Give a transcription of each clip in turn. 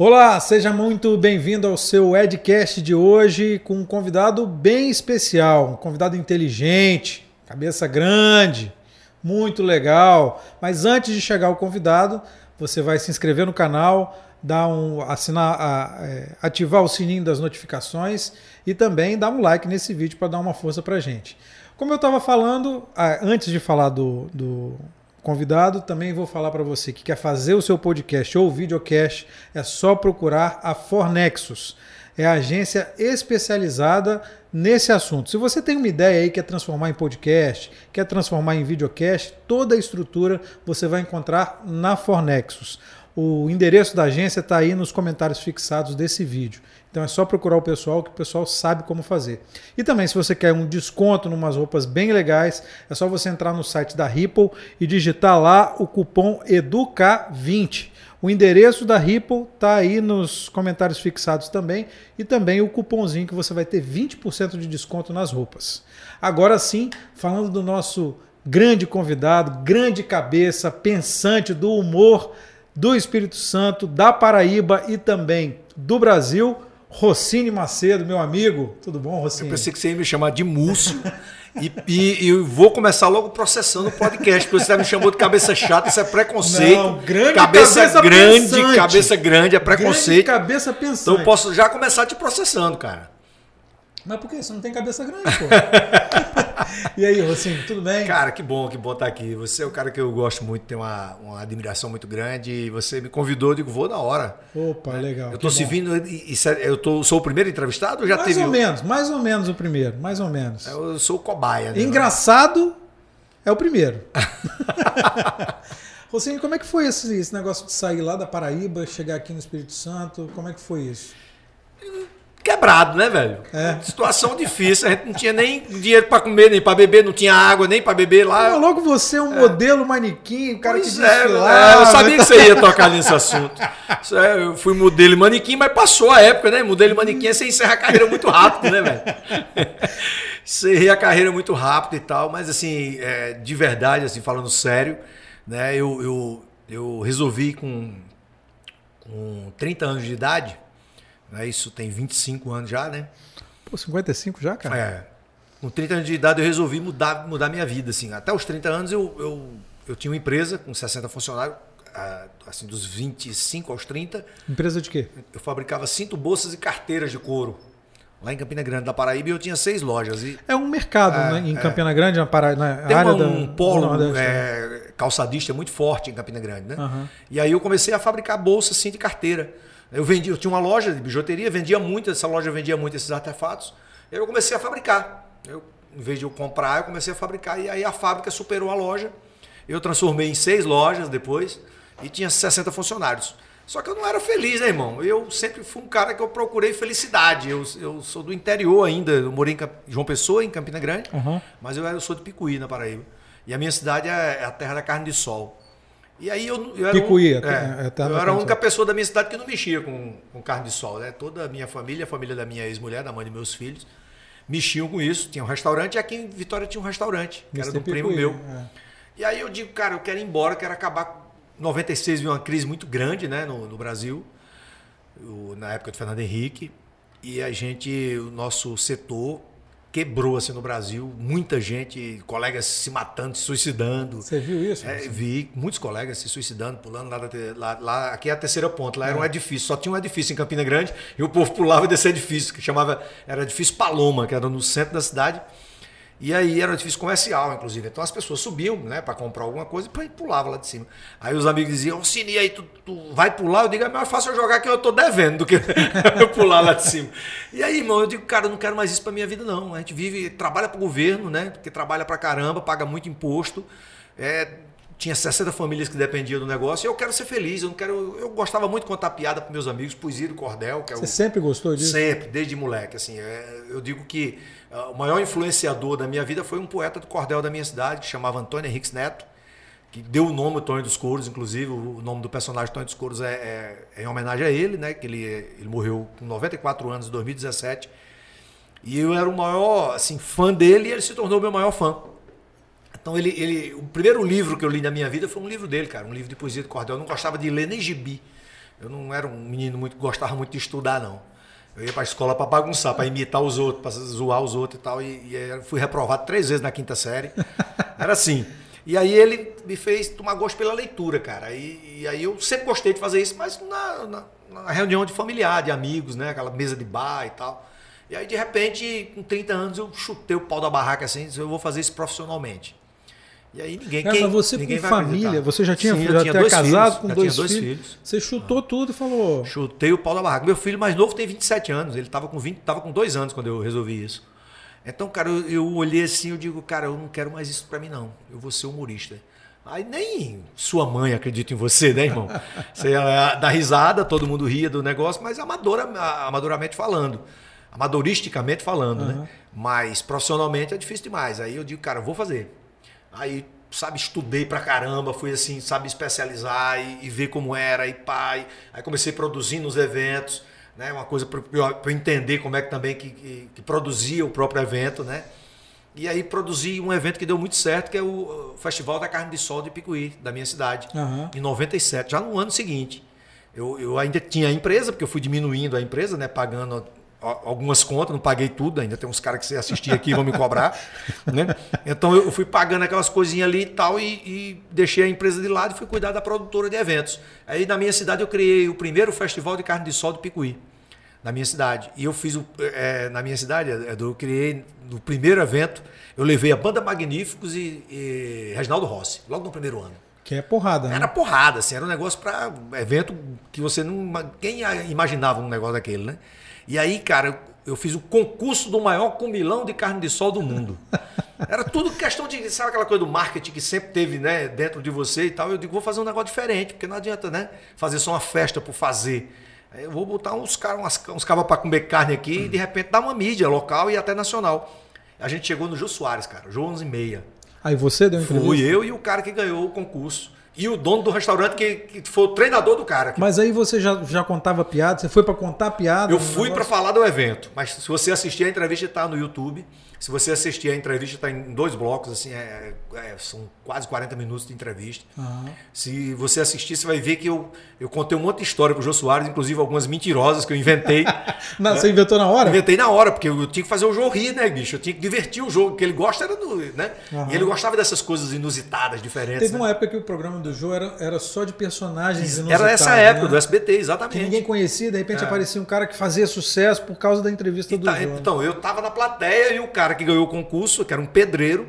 Olá, seja muito bem-vindo ao seu Edcast de hoje com um convidado bem especial, um convidado inteligente, cabeça grande, muito legal. Mas antes de chegar ao convidado, você vai se inscrever no canal, dar um, assinar, a, é, ativar o sininho das notificações e também dar um like nesse vídeo para dar uma força para gente. Como eu estava falando, antes de falar do, do convidado, também vou falar para você que quer fazer o seu podcast ou videocast, é só procurar a Fornexus. É a agência especializada nesse assunto. Se você tem uma ideia aí, quer transformar em podcast, quer transformar em videocast, toda a estrutura você vai encontrar na Fornexus. O endereço da agência está aí nos comentários fixados desse vídeo. Então é só procurar o pessoal que o pessoal sabe como fazer. E também, se você quer um desconto em umas roupas bem legais, é só você entrar no site da Ripple e digitar lá o cupom EDUCA20. O endereço da Ripple está aí nos comentários fixados também e também o cupomzinho que você vai ter 20% de desconto nas roupas. Agora sim, falando do nosso grande convidado, grande cabeça, pensante do humor do Espírito Santo, da Paraíba e também do Brasil, Rossini Macedo, meu amigo. Tudo bom, Rossini? Eu pensei que você ia me chamar de Múcio. e, e, e, vou começar logo processando o podcast, porque você me chamou de cabeça chata, isso é preconceito. Não, grande cabeça, cabeça grande, pensante. cabeça grande é preconceito. Grande cabeça pensante. Então eu posso já começar te processando, cara. Mas por que? Você não tem cabeça grande, pô. e aí, Rocinho, tudo bem? Cara, que bom, que bom estar aqui. Você é um cara que eu gosto muito, tenho uma, uma admiração muito grande. E você me convidou, eu digo, vou na hora. Opa, legal. Eu estou servindo. Eu tô, sou o primeiro entrevistado ou já mais teve. Mais ou menos, mais ou menos o primeiro, mais ou menos. Eu sou o cobaia. Né? Engraçado é o primeiro. Rocinho, como é que foi esse, esse negócio de sair lá da Paraíba, chegar aqui no Espírito Santo? Como é que foi isso? Quebrado, né, velho? É. Situação difícil. A gente não tinha nem dinheiro para comer, nem para beber, não tinha água nem para beber lá. Mas logo você é um é. modelo manequim, o cara pois que é, é, eu sabia que você ia tocar nesse assunto. É, eu fui modelo e manequim, mas passou a época, né? Modelo e manequim, você encerra a carreira muito rápido, né, velho? Encerrei a carreira muito rápido e tal, mas assim, é, de verdade, assim, falando sério, né? Eu, eu, eu resolvi com, com 30 anos de idade né? Isso tem 25 anos já, né? Pô, 55 já, cara? É. Com 30 anos de idade eu resolvi mudar, mudar minha vida, assim. Até os 30 anos eu, eu, eu tinha uma empresa com 60 funcionários, assim, dos 25 aos 30. Empresa de quê? Eu fabricava cinto, bolsas e carteiras de couro. Lá em Campina Grande, da Paraíba, eu tinha seis lojas. E... É um mercado, é, né? Em é. Campina Grande, na, para... na Tem área um da... polo é, calçadista muito forte em Campina Grande, né? Uhum. E aí eu comecei a fabricar bolsas, cinto e carteira. Eu vendia, eu tinha uma loja de bijuteria, vendia muito, essa loja vendia muito esses artefatos. E aí eu comecei a fabricar. Eu, em vez de eu comprar, eu comecei a fabricar. E aí a fábrica superou a loja. Eu transformei em seis lojas depois e tinha 60 funcionários. Só que eu não era feliz, né, irmão? Eu sempre fui um cara que eu procurei felicidade. Eu, eu sou do interior ainda. Eu morei em João Pessoa, em Campina Grande, uhum. mas eu, eu sou de Picuí, na Paraíba. E a minha cidade é, é a terra da carne de sol. E aí eu, eu era, Picuí, um, é, é, eu era a única pessoa da minha cidade que não mexia com, com carne de sol. Né? Toda a minha família, a família da minha ex-mulher, da mãe de meus filhos, mexiam com isso. Tinha um restaurante e aqui em Vitória tinha um restaurante, que era do Picuí, primo meu. É. E aí eu digo, cara, eu quero ir embora, quero acabar. 96 viu uma crise muito grande né, no, no Brasil, na época do Fernando Henrique. E a gente, o nosso setor quebrou assim no Brasil, muita gente, colegas se matando, se suicidando. Você viu isso? É, vi muitos colegas se suicidando, pulando lá, da, lá, lá aqui é a terceira ponta, lá é. era um edifício, só tinha um edifício em Campina Grande e o povo pulava desse edifício que chamava era edifício Paloma, que era no centro da cidade. E aí era um edifício comercial, inclusive. Então as pessoas subiam, né, para comprar alguma coisa e pulavam lá de cima. Aí os amigos diziam: Cine, aí tu, tu, vai pular? Eu digo: é mais fácil eu jogar que eu tô devendo do que eu pular lá de cima. E aí, irmão, eu digo: cara, eu não quero mais isso para minha vida, não. A gente vive, trabalha para o governo, né, porque trabalha para caramba, paga muito imposto. É, tinha 60 famílias que dependiam do negócio e eu quero ser feliz. Eu não quero. Eu gostava muito de contar piada para meus amigos, poesia do cordel. Que é Você o, sempre gostou disso? Sempre, desde moleque. Assim, é, eu digo que o maior influenciador da minha vida foi um poeta do cordel da minha cidade, que chamava Antônio Henriques Neto, que deu o nome Tonho dos Couros, inclusive. O nome do personagem Tonho dos Couros é, é, é, em homenagem a ele, né? Que ele, ele morreu com 94 anos em 2017. E eu era o maior assim, fã dele e ele se tornou meu maior fã. Então ele, ele, o primeiro livro que eu li na minha vida foi um livro dele, cara, um livro de poesia de cordel. Eu não gostava de ler nem gibi. Eu não era um menino muito gostava muito de estudar, não. Eu ia para a escola para bagunçar, para imitar os outros, para zoar os outros e tal. E, e fui reprovado três vezes na quinta série. Era assim. E aí ele me fez tomar gosto pela leitura, cara. E, e aí eu sempre gostei de fazer isso, mas na, na, na, reunião de familiar, de amigos, né? Aquela mesa de bar e tal. E aí, de repente, com 30 anos, eu chutei o pau da barraca assim, disse, eu vou fazer isso profissionalmente. E aí ninguém, quem, mas você ninguém com família, acreditar. você já tinha, Sim, já tinha dois casado filhos, com dois, dois filhos, filhos, Você chutou ah. tudo e falou. Chutei o pau da barraca. Meu filho mais novo tem 27 anos, ele estava com 20, tava com dois anos quando eu resolvi isso. Então, cara, eu, eu olhei assim, eu digo, cara, eu não quero mais isso para mim não. Eu vou ser humorista. Aí nem sua mãe acredita em você, né, irmão? Você dá risada, todo mundo ria do negócio, mas amadora, amadoramente falando. Amadoristicamente falando, uhum. né? Mas profissionalmente é difícil demais. Aí eu digo, cara, eu vou fazer. Aí, sabe, estudei pra caramba, fui assim, sabe, especializar e, e ver como era, e pai. Aí comecei produzindo os eventos, né? Uma coisa para eu entender como é que também que, que, que, produzia o próprio evento, né? E aí produzi um evento que deu muito certo, que é o Festival da Carne de Sol de Picuí, da minha cidade, uhum. em 97, já no ano seguinte. Eu, eu ainda tinha a empresa, porque eu fui diminuindo a empresa, né? Pagando algumas contas, não paguei tudo, ainda tem uns caras que você assistir aqui vão me cobrar. né? Então eu fui pagando aquelas coisinhas ali e tal, e, e, deixei a empresa de lado e fui cuidar da produtora de eventos. Aí na minha cidade eu criei o primeiro festival de carne de sol do Picuí, na minha cidade. E eu fiz, o, é, na minha cidade, eu criei no primeiro evento, eu levei a Banda Magníficos e, e Reginaldo Rossi, logo no primeiro ano. Que é porrada, né? Era porrada, assim, era um negócio para evento que você não. Quem imaginava um negócio daquele, né? E aí, cara, eu fiz o concurso do maior comilão de carne de sol do mundo. Era tudo questão de, sabe aquela coisa do marketing que sempre teve, né, dentro de você e tal. Eu digo, vou fazer um negócio diferente, porque não adianta, né, fazer só uma festa por fazer. Eu vou botar uns caras, uns cabas para comer carne aqui e de repente dar uma mídia local e até nacional. A gente chegou no Jô Soares, cara, Jô 11 e meia. Aí você deu entrevista? Fui eu e o cara que ganhou o concurso e o dono do restaurante que, que foi o treinador do cara. Mas aí você já, já contava piada? Você foi para contar piada? Eu fui para falar do evento, mas se você assistir a entrevista está no YouTube. Se você assistir a entrevista, está em dois blocos, assim, é, é, são quase 40 minutos de entrevista. Uhum. Se você assistir, você vai ver que eu, eu contei um monte de história para o Jô Soares, inclusive algumas mentirosas que eu inventei. Não, né? Você inventou na hora? Inventei na hora, porque eu tinha que fazer o jogo rir, né, bicho? Eu tinha que divertir o jogo, que ele gosta era do. Né? Uhum. E ele gostava dessas coisas inusitadas, diferentes. Teve né? uma época que o programa do Jô era, era só de personagens inusitados. Era essa época, né? do SBT, exatamente. Que ninguém conhecia, de repente é. aparecia um cara que fazia sucesso por causa da entrevista do tá, Jô. Então, eu tava na plateia e o cara que ganhou o concurso que era um pedreiro,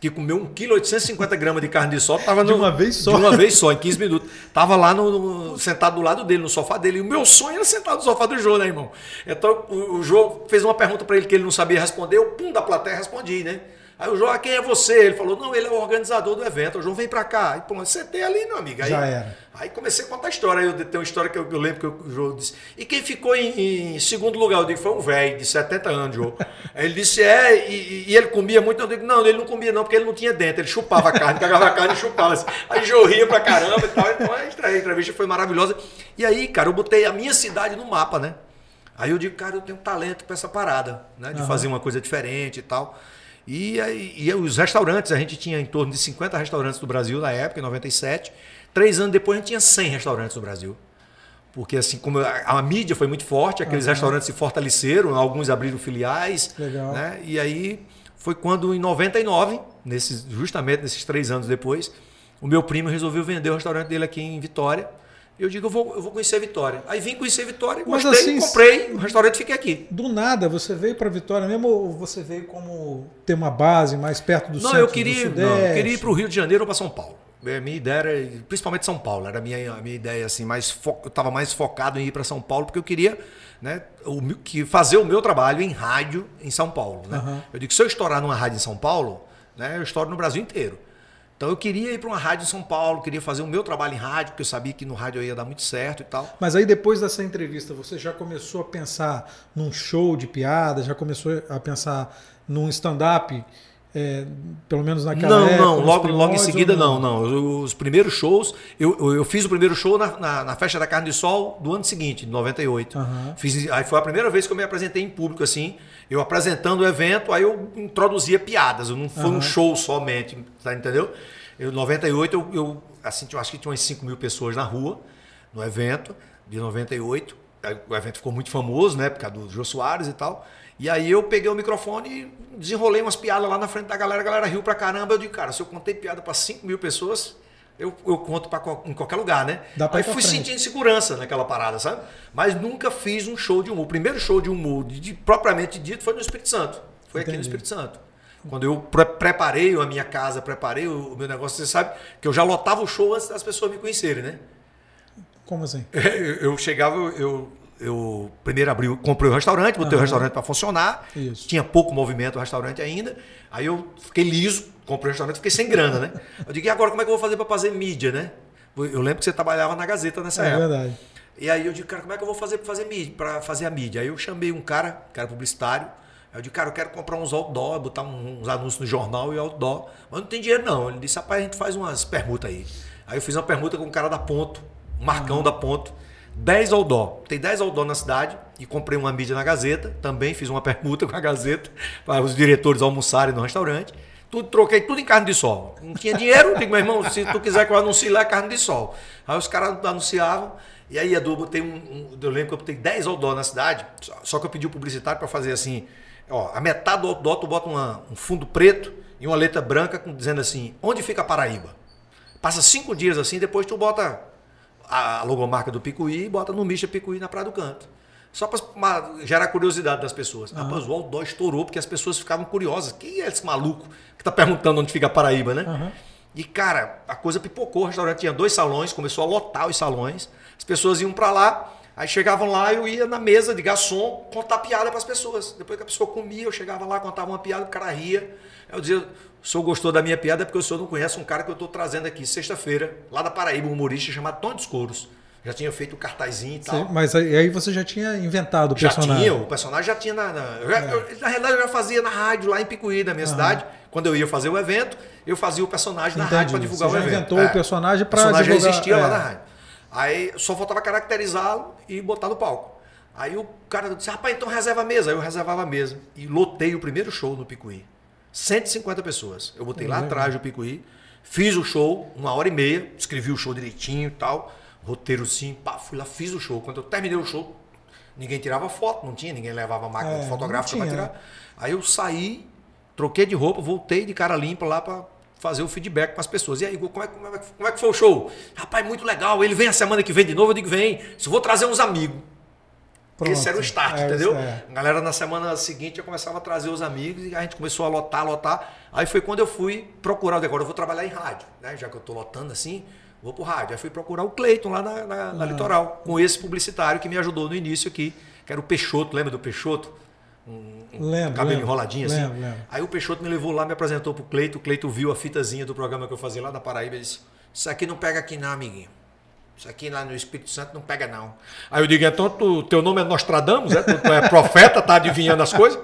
que comeu 1,850 kg de carne de sol, tava de uma vez só. De uma vez só, em 15 minutos. Tava lá no, no, sentado do lado dele, no sofá dele. E o meu sonho era sentar no sofá do Jô, né, irmão? Então o, o Jô fez uma pergunta para ele que ele não sabia responder, eu, pum, da plateia respondi, né? Aí o João, ah, quem é você? Ele falou, não, ele é o organizador do evento. O João vem para cá. Aí, pô, tem ali, meu amigo. Aí, Já era. Aí comecei a contar a história. Aí eu, tem uma história que eu, eu lembro que o João disse. E quem ficou em, em segundo lugar? Eu digo, foi um velho de 70 anos, João. Aí ele disse, é, e, e, ele comia muito. Eu digo, não, ele não comia não, porque ele não tinha dente. Ele chupava a carne, cagava a carne e chupava. Assim. Aí João ria pra caramba e tal. Então a entrevista foi maravilhosa. E aí, cara, eu botei a minha cidade no mapa, né? Aí eu digo, cara, eu tenho talento para essa parada, né? De uhum. fazer uma coisa diferente e tal. E, e, e, os restaurantes, a gente tinha em torno de 50 restaurantes do Brasil na época, em 97. Três anos depois a gente tinha 100 restaurantes no Brasil. Porque assim, como a, a mídia foi muito forte, aqueles uhum. restaurantes se fortaleceram, alguns abriram filiais. Legal. Né? E aí foi quando em 99, nesses, justamente nesses três anos depois, o meu primo resolveu vender o restaurante dele aqui em Vitória eu digo, eu vou, eu vou conhecer Vitória. Aí vim conhecer Vitória, Mas gostei, assim, comprei, o restaurante fiquei aqui. Do nada, você veio para Vitória mesmo ou você veio como ter uma base mais perto do não, centro eu queria, do Não, eu queria ir para o Rio de Janeiro ou para São Paulo. A minha ideia era, principalmente São Paulo, era a minha, a minha ideia assim, mais fo... eu estava mais focado em ir para São Paulo porque eu queria né, o, que fazer o meu trabalho em rádio em São Paulo. Né? Uhum. Eu digo, se eu estourar numa rádio em São Paulo, né, eu estouro no Brasil inteiro. Então eu queria ir para uma rádio em São Paulo, queria fazer o meu trabalho em rádio, porque eu sabia que no rádio ia dar muito certo e tal. Mas aí depois dessa entrevista, você já começou a pensar num show de piada, já começou a pensar num stand-up? É, pelo menos naquela não, época? Não, logo, logo em seguida não, não. não. Os primeiros shows, eu, eu fiz o primeiro show na, na, na, Festa da Carne de Sol do ano seguinte, de 98. Uhum. Fiz, aí foi a primeira vez que eu me apresentei em público, assim, eu apresentando o evento, aí eu introduzia piadas, eu não foi uhum. um show somente, tá, entendeu? Em 98 eu, eu, assim, eu acho que tinha umas 5 mil pessoas na rua, no evento de 98. O evento ficou muito famoso, né? Por causa do Jô Soares e tal. E aí eu peguei o microfone e desenrolei umas piadas lá na frente da galera. A galera riu pra caramba. Eu digo, cara, se eu contei piada para 5 mil pessoas, eu, eu conto pra, em qualquer lugar, né? Dá pra aí fui sentindo segurança naquela parada, sabe? Mas nunca fiz um show de humor. O primeiro show de humor, de, propriamente dito, foi no Espírito Santo. Foi aqui no Entendi. Espírito Santo. Quando eu pre- preparei a minha casa, preparei o, meu negócio, você sabe que eu já lotava o show antes das pessoas me conhecerem, né? Como assim? Eu chegava, eu, eu primeiro abri, o- comprei o restaurante, botei o Aham. restaurante para funcionar. Isso. Tinha pouco movimento o restaurante ainda. Aí eu fiquei liso, comprei o restaurante, fiquei sem grana, né? Eu digo, e agora como é que eu vou fazer para fazer mídia, né? Eu lembro que você trabalhava na Gazeta nessa É época. verdade. E aí eu digo, cara, como é que eu vou fazer para fazer mídia, para fazer a mídia? Aí eu chamei um cara, que era publicitário. Aí eu digo, cara, eu quero comprar uns outdoor, botar uns anúncios no jornal e outdoor. Mas não tem dinheiro não. Ele disse, rapaz, a gente faz umas permutas aí. Aí eu fiz uma permuta com um cara da Ponto, um Marcão da Ponto. 10 outdoor. Tem 10 outdoor na cidade e comprei uma mídia na Gazeta. Também fiz uma permuta com a Gazeta para os diretores almoçarem no restaurante. Tudo, troquei tudo em carne de sol. Não tinha dinheiro, digo, meu irmão, se tu quiser que eu anuncie lá, é carne de sol. Aí os caras anunciavam, e aí, Edu, eu botei um, um- Eu lembro que eu botei 10 outdoor na cidade, só, que eu pedi o publicitário para fazer assim: ó, a metade do outdoor tu bota uma- um fundo preto e uma letra branca com- dizendo assim: onde fica a Paraíba? Passa cinco dias assim, depois tu bota a logomarca do Picuí e bota no Misha Picuí na Praia do Canto. Só para gerar curiosidade das pessoas. Rapaz, o outdoor estourou porque as pessoas ficavam curiosas. Quem é esse maluco que tá perguntando onde fica a Paraíba, né? Aham. E, cara, a coisa pipocou. O restaurante tinha dois salões, começou a lotar os salões. As pessoas iam para lá, aí chegavam lá, eu ia na mesa de garçom contar piada para as pessoas. Depois que a pessoa comia, eu chegava lá, contava uma piada, o cara ria. Eu dizia, o senhor gostou da minha piada é porque o senhor não conhece um cara que eu estou trazendo aqui sexta-feira, lá da Paraíba, um humorista chamado Tony dos Couros. Já tinha feito o cartazinho e tal. Sim, mas aí, você já tinha inventado o Já personagem. tinha, o personagem já tinha na. na, já- eu- na realidade, eu já fazia na rádio, lá em Picuí, na minha cidade. Quando eu ia fazer o evento, eu fazia o personagem na Entendi. rádio para divulgar Você o já evento. inventou É. o personagem pra O personagem divulgar- já existia é. lá na rádio. Aí só faltava caracterizá-lo e botar no palco. Aí o cara disse, rapaz, então reserva a mesa. Aí eu reservava a mesa. E lotei o primeiro show no Picuí. 150 pessoas. Eu botei lá Legal. atrás do Picuí, fiz o show, uma hora e meia, escrevi o show direitinho e tal, roteiro sim, pá, fui lá, fiz o show. Quando eu terminei o show, ninguém tirava foto, não tinha, ninguém levava máquina É, fotográfica para tirar. Aí eu saí, troquei de roupa, voltei de cara limpa lá para fazer o feedback com as pessoas. E aí, como é, que- como, é, como é que foi o show? Rapaz, muito legal. Ele vem a semana que vem de novo, eu digo, vem. Se vou trazer uns amigos. Pronto. Esse era o start, É, entendeu? é. A galera na semana seguinte já começava a trazer os amigos e a gente começou a lotar, lotar. Aí foi quando eu fui procurar, eu agora eu vou trabalhar em rádio, né? Já que eu tô lotando assim, vou pro rádio. Aí fui procurar o Cleiton lá na, na- Ah. na Litoral, com esse publicitário que me ajudou no início aqui, que era o Peixoto, lembra do Peixoto? Um, um Lembro, cabelo lembro. enroladinho assim. Lembro, lembro. Aí o Peixoto me levou lá, me apresentou pro Cleito. O Cleito viu a fitazinha do programa que eu fazia lá da Paraíba. Ele disse: Isso aqui não pega aqui, não, amiguinho. Isso aqui lá no Espírito Santo não pega, não. Aí eu digo: Então, tu, teu nome é Nostradamus, é? Tu, tu é profeta, tá adivinhando as coisas?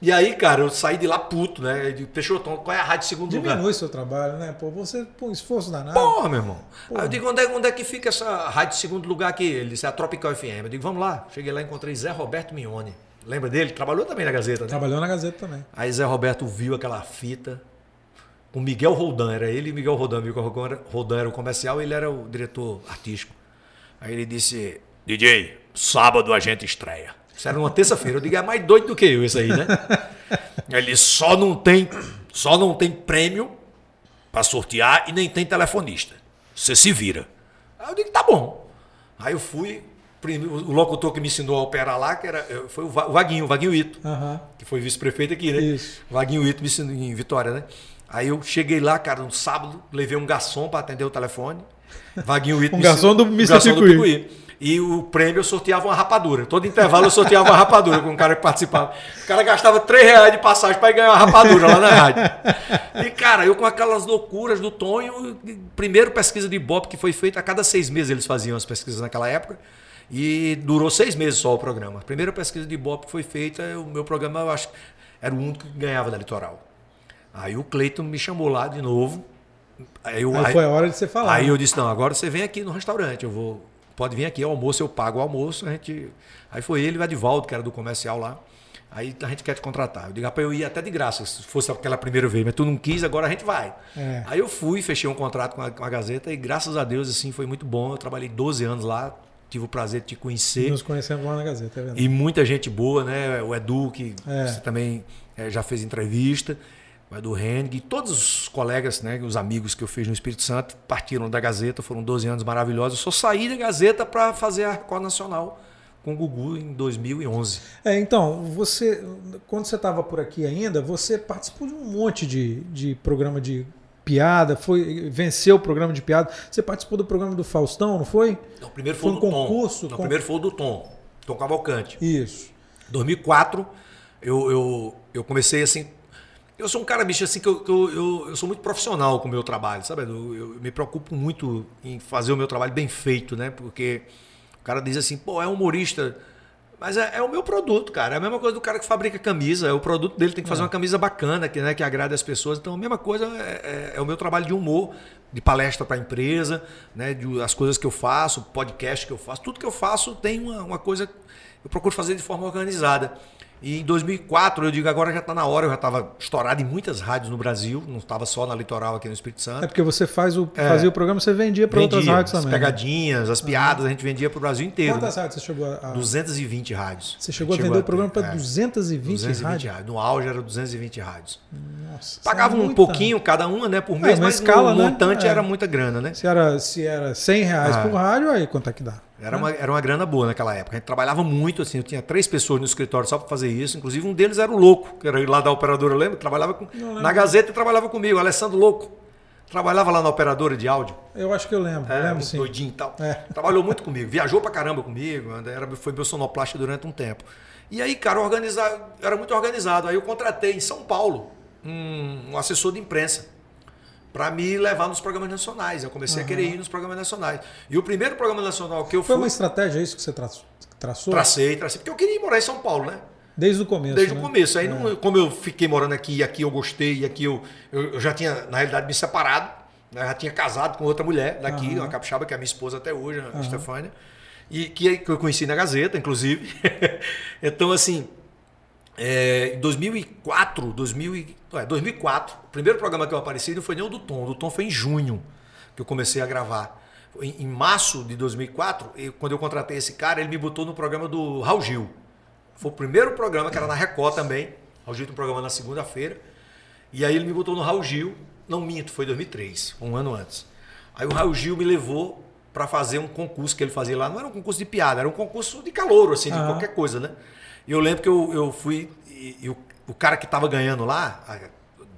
E aí, cara, eu saí de lá puto, né? Eu digo: Peixoto, qual é a rádio de segundo lugar? Diminui seu trabalho, né? Pô, você põe esforço danado. Porra, meu irmão. Aí eu digo, onde é, onde é que fica essa rádio de segundo lugar aqui? Ele disse, é a Tropical FM. Eu digo, vamos lá. Cheguei lá e encontrei Zé Roberto Mione. Lembra dele? Trabalhou também na Gazeta, né? Trabalhou na Gazeta também. Aí Zé Roberto viu aquela fita com Miguel Roldan, era ele e Miguel Roldan. Miguel Roldan era- o comercial ele era o diretor artístico. Aí ele disse, DJ, sábado a gente estreia. Isso era uma terça-feira. Eu digo, é mais doido do que eu isso aí, né? ele só não tem, só não tem prêmio para sortear e nem tem telefonista. Você se vira. Aí eu digo, tá bom. Aí eu fui, o locutor que me ensinou a operar lá, que era, foi o Va- o Vaguinho, o Vaguinho Ito Aham. que foi vice-prefeito aqui, né? Isso. Vaguinho Ito me ensinou em Vitória, né? Aí eu cheguei lá, cara, no sábado, levei um garçom para atender o telefone. Vaguinho Ito Um garçom do Mr. garçom do Picuí. E o prêmio eu sorteava uma rapadura. Todo intervalo eu sorteava uma rapadura com um cara que participava. O cara gastava 3 reais de passagem para ganhar uma rapadura lá na rádio. E, cara, eu com aquelas loucuras do Tonho, primeiro pesquisa de Ibope que foi feita a cada seis meses, eles faziam as pesquisas naquela época. E durou seis meses só o programa. A primeira pesquisa de Ibope que foi feita, o meu programa, eu acho, era o único que ganhava da Litoral. Aí o Cleiton me chamou lá de novo. Aí, eu, Aí, foi a hora de você falar. Aí eu disse, não, agora você vem aqui no restaurante, eu vou. Pode vir aqui, almoço, eu pago o almoço. A gente... Aí foi ele e o Edivaldo, que era do comercial lá. Aí a gente quer te contratar. Eu digo, rapaz, eu ia até de graça, se fosse aquela primeira vez, mas tu não quis, agora a gente vai. É. Aí eu fui, fechei um contrato com a, com a Gazeta e graças a Deus, assim, foi muito bom. Eu trabalhei 12 anos lá, tive o prazer de te conhecer. Nos conhecemos lá na Gazeta, é verdade. E muita gente boa, né? O Edu, que É. você também eh, já fez entrevista, o Edu Hennig, todos os colegas, né? Os amigos que eu fiz no Espírito Santo partiram da Gazeta, foram 12 anos maravilhosos. Eu só saí da Gazeta para fazer a Record Nacional com o Gugu em 2011. É, então, você, quando você estava por aqui ainda, você participou de um monte de, de programa de piada, foi venceu o programa de piada. Você participou do programa do Faustão, não foi? Não, o primeiro Foi foi, um o do concurso? Tom. Não, Com- o primeiro foi o do Tom, Tom Cavalcante. Isso. 2004, eu, eu, eu comecei assim. Eu sou um cara, bicho, assim, que eu, eu, eu, eu sou muito profissional com o meu trabalho, sabe? Eu, eu me preocupo muito em fazer o meu trabalho bem feito, né? Porque o cara diz assim, pô, é humorista. Mas é, é o meu produto, cara. É a mesma coisa do cara que fabrica camisa. É o produto dele, tem que fazer uma camisa bacana, que, né, que agrade as pessoas. Então, a mesma coisa é, é- é o meu trabalho de humor, de palestra para a empresa, né, de, as coisas que eu faço, podcast que eu faço. Tudo que eu faço tem uma, uma coisa. Eu procuro fazer de forma organizada. E em 2004, eu digo, agora já está na hora. Eu já estava estourado em muitas rádios no Brasil, não estava só na Litoral aqui no Espírito Santo. É porque você faz o, fazia o programa, você vendia para outras rádios as também. né? pegadinhas, as piadas, a gente vendia para o Brasil inteiro. Quantas né? rádios você chegou a. a- 220 rádios. você chegou a Chegou vender o ter, programa para é. 220, 220 rádios? rádios. No auge era 220 rádios. Nossa, Pagava é um pouquinho cada uma, né, por mês, uma mas escala, o né? montante É. era muita grana, né? Se era, se era 100 reais Ah. por rádio, aí quanto é que dá? Era uma, era uma grana boa naquela época. A gente trabalhava muito, assim, eu tinha três pessoas no escritório só para fazer isso. Inclusive um deles era o Louco, que era lá da operadora, lembra? Trabalhava com, na Gazeta e trabalhava comigo, Alessandro Louco. Trabalhava lá na operadora de áudio. Eu acho que eu lembro, É, lembro sim. doidinho e tal. É. Trabalhou muito comigo, viajou pra caramba comigo, era, foi meu sonoplasta durante um tempo. E aí, cara, organizado, era muito organizado. Aí eu contratei em São Paulo um, um assessor de imprensa para me levar nos programas nacionais. Eu comecei a querer ir nos programas nacionais. E o primeiro programa nacional que eu Foi fui, uma estratégia isso que você tra- traçou? tracei, tracei, porque eu queria ir morar em São Paulo, né? Desde o começo. Desde né? o começo. Aí, não- como eu fiquei morando aqui, e aqui eu gostei, e aqui eu, eu, eu já tinha, na realidade, me separado. né? Já tinha casado com outra mulher daqui, Aham. uma capixaba, que é a minha esposa até hoje, a Stefânia. E que, que eu conheci na Gazeta, inclusive. então, assim, é, em 2004, 2000, e- é, 2004, o primeiro programa que eu apareci não foi nem o do Tom. O do Tom foi em junho que eu comecei a gravar. Em, em março de 2004, eu- quando eu contratei esse cara, ele me botou no programa do Raul Gil. Foi o primeiro programa, que era na Record também. Raul Gil tem um programa na segunda-feira. E aí ele me botou no Raul Gil. Não minto, foi 2003, um ano antes. Aí o Raul Gil me levou para fazer um concurso que ele fazia lá. Não era um concurso de piada, era um concurso de calouro, assim, de Aham. qualquer coisa, né? E eu lembro que eu, eu fui. E, e o, cara que estava ganhando lá, há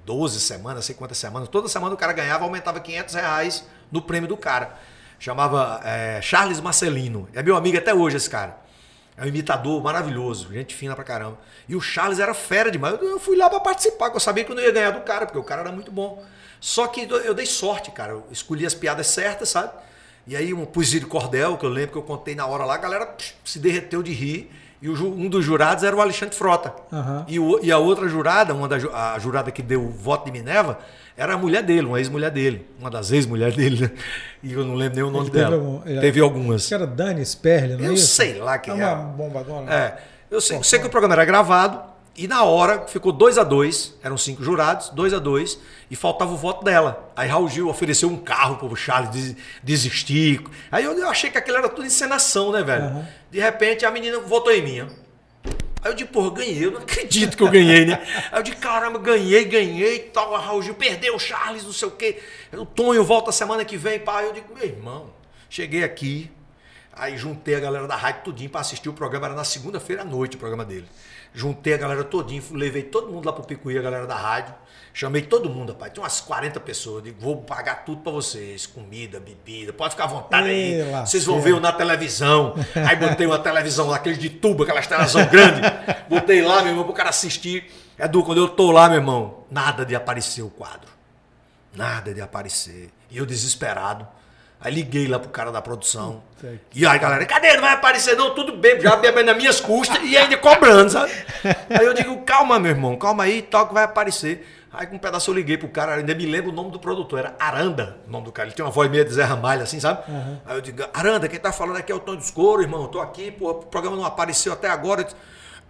12 semanas, sei quantas semanas, toda semana o cara ganhava, aumentava 500 reais no prêmio do cara. Chamava é, Charles Marcelino. É meu amigo até hoje esse cara. É um imitador maravilhoso, gente fina pra caramba. E o Charles era fera demais. Eu fui lá pra participar, porque eu sabia que eu não ia ganhar do cara, porque o cara era muito bom. Só que eu dei sorte, cara. Eu escolhi as piadas certas, sabe? E aí um de cordel, que eu lembro que eu contei na hora lá, a galera se derreteu de rir. E o um dos jurados era o Alexandre Frota. Aham. E, o- e a outra jurada, uma da a jurada que deu o voto de Minerva, era a mulher dele, uma ex-mulher dele. Uma das ex-mulheres dele, né? E eu não lembro nem o nome teve dela. algum- ele- teve algumas. Acho que era Dani Sperle, não é Eu isso? sei lá quem é. é. uma bombadona. É, eu sei, sei que o programa era gravado e na hora ficou 2 a 2 eram cinco jurados, 2 a 2 e faltava o voto dela. Aí Raul Gil ofereceu um carro pro Charles des- desistir. Aí eu, eu achei que aquilo era tudo encenação, né, velho? Aham. De repente a menina votou em mim. ó. Aí eu digo, porra, ganhei, eu não acredito que eu ganhei, né? Aí eu digo, caramba, ganhei, ganhei e tal. A Raul Gil perdeu o Charles, não sei o quê. O Tonho volta semana que vem, pá. Aí eu digo, meu irmão, cheguei aqui, aí juntei a galera da rádio tudinho pra assistir o programa. Era na segunda-feira à noite o programa dele. Juntei a galera todinho, fui- levei todo mundo lá pro Picuí, a galera da rádio. Chamei todo mundo, rapaz. Tinha umas 40 pessoas. Digo, vou pagar tudo pra vocês. Comida, bebida. Pode ficar à vontade aí. Vocês vão ver eu na televisão. Aí botei uma televisão, aquele de tubo, aquelas televisão grande. Botei lá, meu irmão, pro cara assistir. Edu, quando eu tô lá, meu irmão, nada de aparecer o quadro. Nada de aparecer. E eu desesperado. Aí liguei lá pro cara da produção. Puta E aí, galera, cadê? Não vai aparecer, não? Tudo bem, já bebendo nas minhas custas e ainda cobrando, sabe? Aí eu digo, calma, meu irmão, calma aí, tal, que vai aparecer. Aí com um pedaço eu liguei pro cara, ainda me lembro o nome do produtor, era Aranda, o nome do cara. Ele tem uma voz meio de Zé Ramalho, assim, sabe? Aí eu digo, Aranda, quem tá falando aqui é o Tony dos Coro, irmão. Eu tô aqui, pô, o programa não apareceu até agora.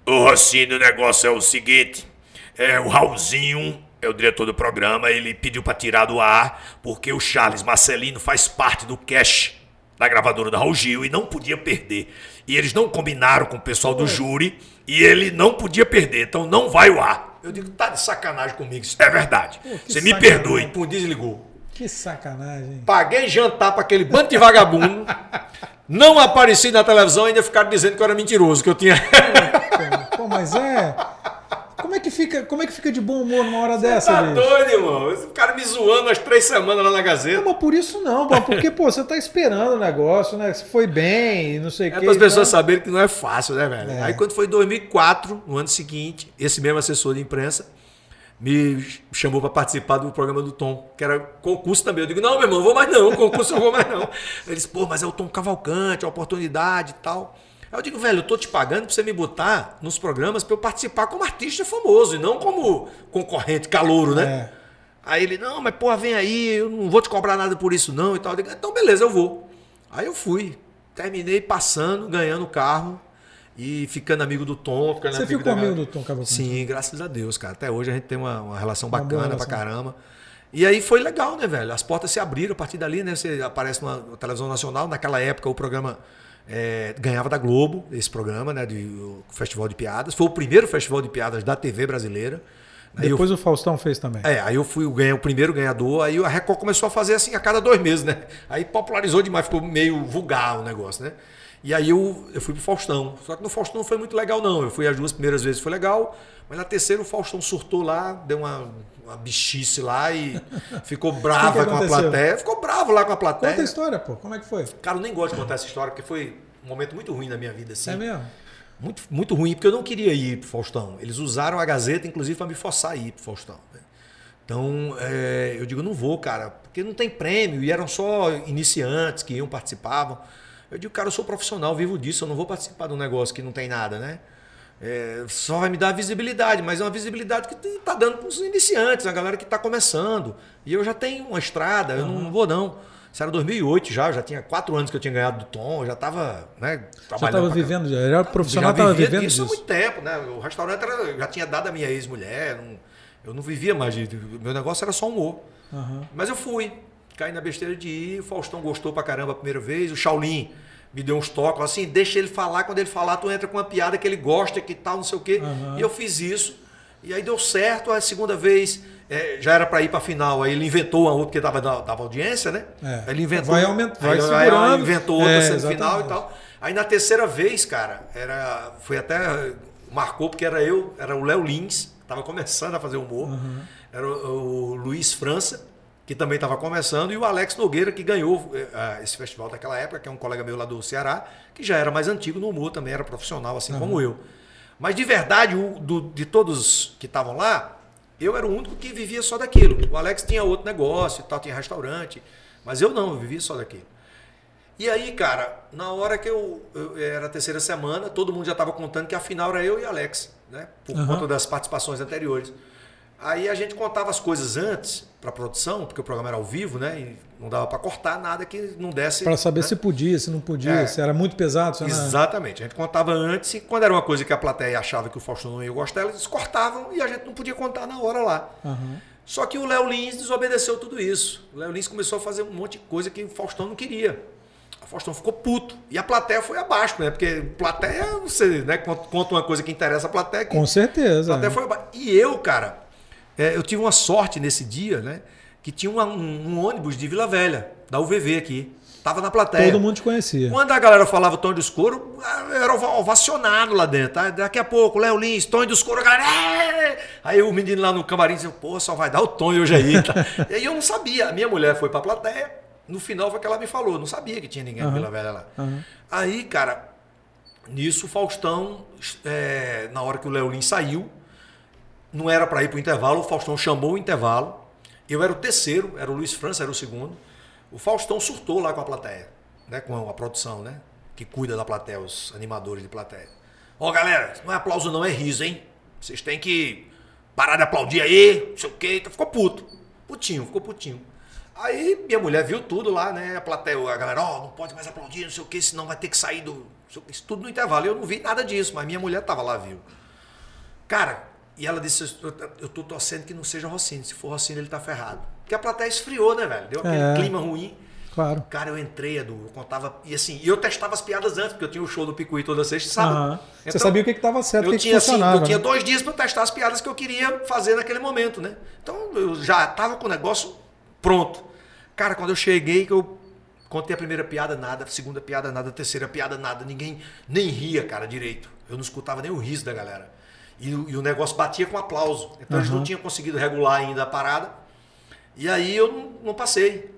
Ô, Rossini, o negócio é o seguinte: é, o Raulzinho é o diretor do programa, ele pediu pra tirar do ar porque o Charles Marcelino faz parte do cash da gravadora da Raul Gil e não podia perder. E eles não combinaram com o pessoal do júri e ele não podia perder, então não vai ao ar. Eu digo, tá de sacanagem comigo. Isso É verdade. Pô, Você me sacanagem. perdoe. Pum, desligou. Que sacanagem. Paguei jantar para aquele bando de vagabundo. Não apareci na televisão e ainda ficaram dizendo que eu era mentiroso, que eu tinha. Pô, mas é. Como é que fica, como é que fica de bom humor numa hora dessa, tá bicho? doido, irmão. Esse cara me zoando as três semanas lá na Gazeta. Não, mas por isso não, pô, porque, pô, você tá esperando o negócio, né? Se foi bem, não sei o É quê. para as pessoas então- saberem que não é fácil, né, velho? É. Aí quando foi em 2004, no ano seguinte, esse mesmo assessor de imprensa me chamou para participar do programa do Tom, que era concurso também. Eu digo, não, meu irmão, não vou mais não, concurso não vou mais não. Ele disse, pô, mas é o Tom Cavalcante, a oportunidade e tal. Aí eu digo, velho, eu tô te pagando para você me botar nos programas para eu participar como artista famoso e não como concorrente, calouro, né? É. Aí ele, não, mas porra, vem aí, eu não vou te cobrar nada por isso não e tal. Eu digo, então beleza, eu vou. Aí eu fui. Terminei passando, ganhando o carro e ficando amigo do Tom. Ficando Você amigo ficou da amigo do Tom Cavalcante? Sim, graças a Deus, cara. Até hoje a gente tem uma, uma relação Uma bacana pra relação. caramba. E aí foi legal, né, velho? As portas se abriram a partir dali, né? Você aparece numa televisão nacional. Naquela época o programa é, ganhava da Globo, esse programa, né? De, o Festival de Piadas. Foi o primeiro festival de piadas da TV brasileira. Aí eu Depois o Faustão fez também. é, aí eu fui o, ganha, o primeiro ganhador, aí a Record começou a fazer assim a cada dois meses, né? Aí popularizou demais, ficou meio vulgar o negócio, né? E aí eu, eu fui pro Faustão. Só que no Faustão não foi muito legal, não. Eu fui as duas primeiras vezes, foi legal. Mas na terceira o Faustão surtou lá, deu uma, uma bichice lá e ficou brava com a plateia. Ficou bravo lá com a Conta a plateia. história, pô. Como é que foi? Cara, eu nem gosto de contar essa história, porque foi um momento muito ruim na minha vida, assim. É mesmo? Muito, muito ruim, porque eu não queria ir pro Faustão. Eles usaram a Gazeta, inclusive, para me forçar a ir pro Faustão. né? Então, é, eu digo, não vou, cara, porque não tem prêmio, e eram só iniciantes que iam, participavam. Eu digo, cara, eu sou profissional, vivo disso, eu não vou participar de um negócio que não tem nada, né? É, só vai me dar visibilidade, mas é uma visibilidade que está dando para os iniciantes, a galera que está começando. E eu já tenho uma estrada, eu não vou não. Isso era 2008 já, já tinha quatro anos que eu tinha ganhado do Tom, já estava né, Já trabalhando tava pra vivendo, já era profissional, já tava vivia vivendo disso há disso. muito tempo, né? O restaurante era, já tinha dado a minha ex-mulher, eu não vivia mais. Meu negócio era só humor. Aham. Mas eu fui, caí na besteira de ir, o Faustão gostou pra caramba a primeira vez, o Shaolin me deu uns toques, assim, deixa ele falar, quando ele falar, tu entra com uma piada que ele gosta, que tal, não sei o quê. Aham. E eu fiz isso, e aí deu certo, a segunda vez. é, já era para ir para final, aí ele inventou uma outra porque dava, dava audiência, né? É. Aí Ele inventou, Vai aument- vai aí, segurando. inventou outra É, semifinal e tal. Aí na terceira vez, cara, era, foi até. Marcou porque era eu, era o Léo Lins, estava começando a fazer humor. Era o, o Luiz França, que também estava começando, e o Alex Nogueira, que ganhou ah, esse festival daquela época, que é um colega meu lá do Ceará, que já era mais antigo no humor, também era profissional, assim como eu. Mas de verdade, o, do- de todos que estavam lá, eu era o único que vivia só daquilo. O Alex tinha outro negócio e tal, tinha restaurante, mas eu não, eu vivia só daquilo. E aí, cara, na hora que eu, eu- era a terceira semana, todo mundo já estava contando que a final era eu e Alex, né? Por Aham. conta das participações anteriores. Aí a gente contava as coisas antes para produção, porque o programa era ao vivo, né? E não dava para cortar nada que não desse. Pra saber né? se podia, se não podia, É. se era muito pesado, se era... Exatamente. A gente contava antes e quando era uma coisa que a plateia achava que o Faustão não ia gostar, eles cortavam e a gente não podia contar na hora lá. Aham. Só que o Léo Lins desobedeceu tudo isso. O Léo Lins começou a fazer um monte de coisa que o Faustão não queria. O Faustão ficou puto. E a plateia foi abaixo, né? Porque plateia, você né, conta uma coisa que interessa a plateia. Com certeza. a plateia foi abaixo. E eu, cara, é, eu tive uma sorte nesse dia, né? Que tinha uma- um, um ônibus de Vila Velha, da UVV aqui. Tava na plateia. Todo mundo te conhecia. Quando a galera falava Tom dos Couro, era ova- ovacionado lá dentro. Tá? Daqui a pouco, Léo Lins, Tom dos Couro, a galera. "É!" Aí o menino lá no camarim dizia, pô, só vai dar o Tom hoje aí. tá? e aí eu não sabia. A minha mulher foi pra plateia. No final foi que ela me falou. Eu não sabia que tinha ninguém na Vila Velha lá. Aham. Aí, cara, nisso o Faustão, é, na hora que o Léo Lins saiu, não era para ir para o intervalo, o Faustão chamou o intervalo. Eu era o terceiro, era o Luiz França, era o segundo. O Faustão surtou lá com a plateia, né, com a produção, né, que cuida da plateia, os animadores de plateia. Ó, galera, não é aplauso não, é riso, hein? Vocês têm que parar de aplaudir aí, não sei o quê. Então, ficou puto. Putinho, ficou putinho. Aí minha mulher viu tudo lá, né? A plateia, a galera, ó, não pode mais aplaudir, não sei o que, senão vai ter que sair do. Isso tudo no intervalo. Eu não vi nada disso, mas minha mulher tava lá, viu? Cara, e ela disse: eu, eu tô torcendo que não seja Rossini. Se for Rossini, ele tá ferrado. Porque a plateia esfriou, né, velho? Deu aquele É. clima ruim. Claro. Cara, eu entrei, Edu, eu contava. E assim, eu testava as piadas antes, porque eu tinha o show do Picuí toda sexta e sábado. Você Então, sabia o que estava certo, o eu que, que tinha, assim, funcionava. eu tinha né? dois dias para testar as piadas que eu queria fazer naquele momento, né? Então eu já tava com o negócio pronto. Cara, quando eu cheguei, que eu contei a primeira piada, nada, a segunda piada, nada, a terceira piada, nada, ninguém nem ria, cara, direito. Eu não escutava nem o riso da galera. E, o- e o negócio batia com aplauso. Então eles não tinham conseguido regular ainda a parada. E aí eu não, não passei.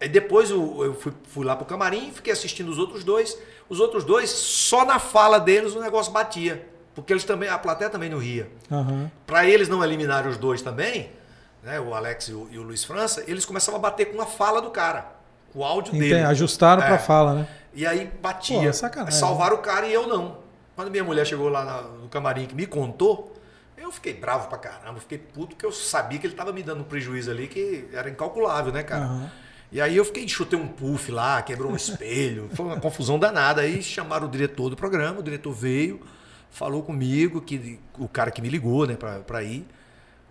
Aí depois eu, eu fui, fui lá pro camarim, fiquei assistindo os outros dois. Os outros dois, só na fala deles o negócio batia. Porque eles também, a plateia também não ria. Aham. Para eles não eliminarem os dois também, né, o Alex e o, e o Luiz França, eles começavam a bater com a fala do cara. O áudio Entendi. dele. Ajustaram É. pra fala, né? E aí batia. Pô, sacanagem. Salvaram o cara e eu não. Quando minha mulher chegou lá na- no camarim que me contou, eu fiquei bravo pra caramba, fiquei puto porque eu sabia que ele tava me dando um prejuízo ali que era incalculável, né, cara? Aham. E aí eu fiquei, chutei um puff lá, quebrou um espelho, foi uma confusão danada. Aí chamaram o diretor do programa, o diretor veio, falou comigo, que o cara que me ligou, né, pra, pra ir.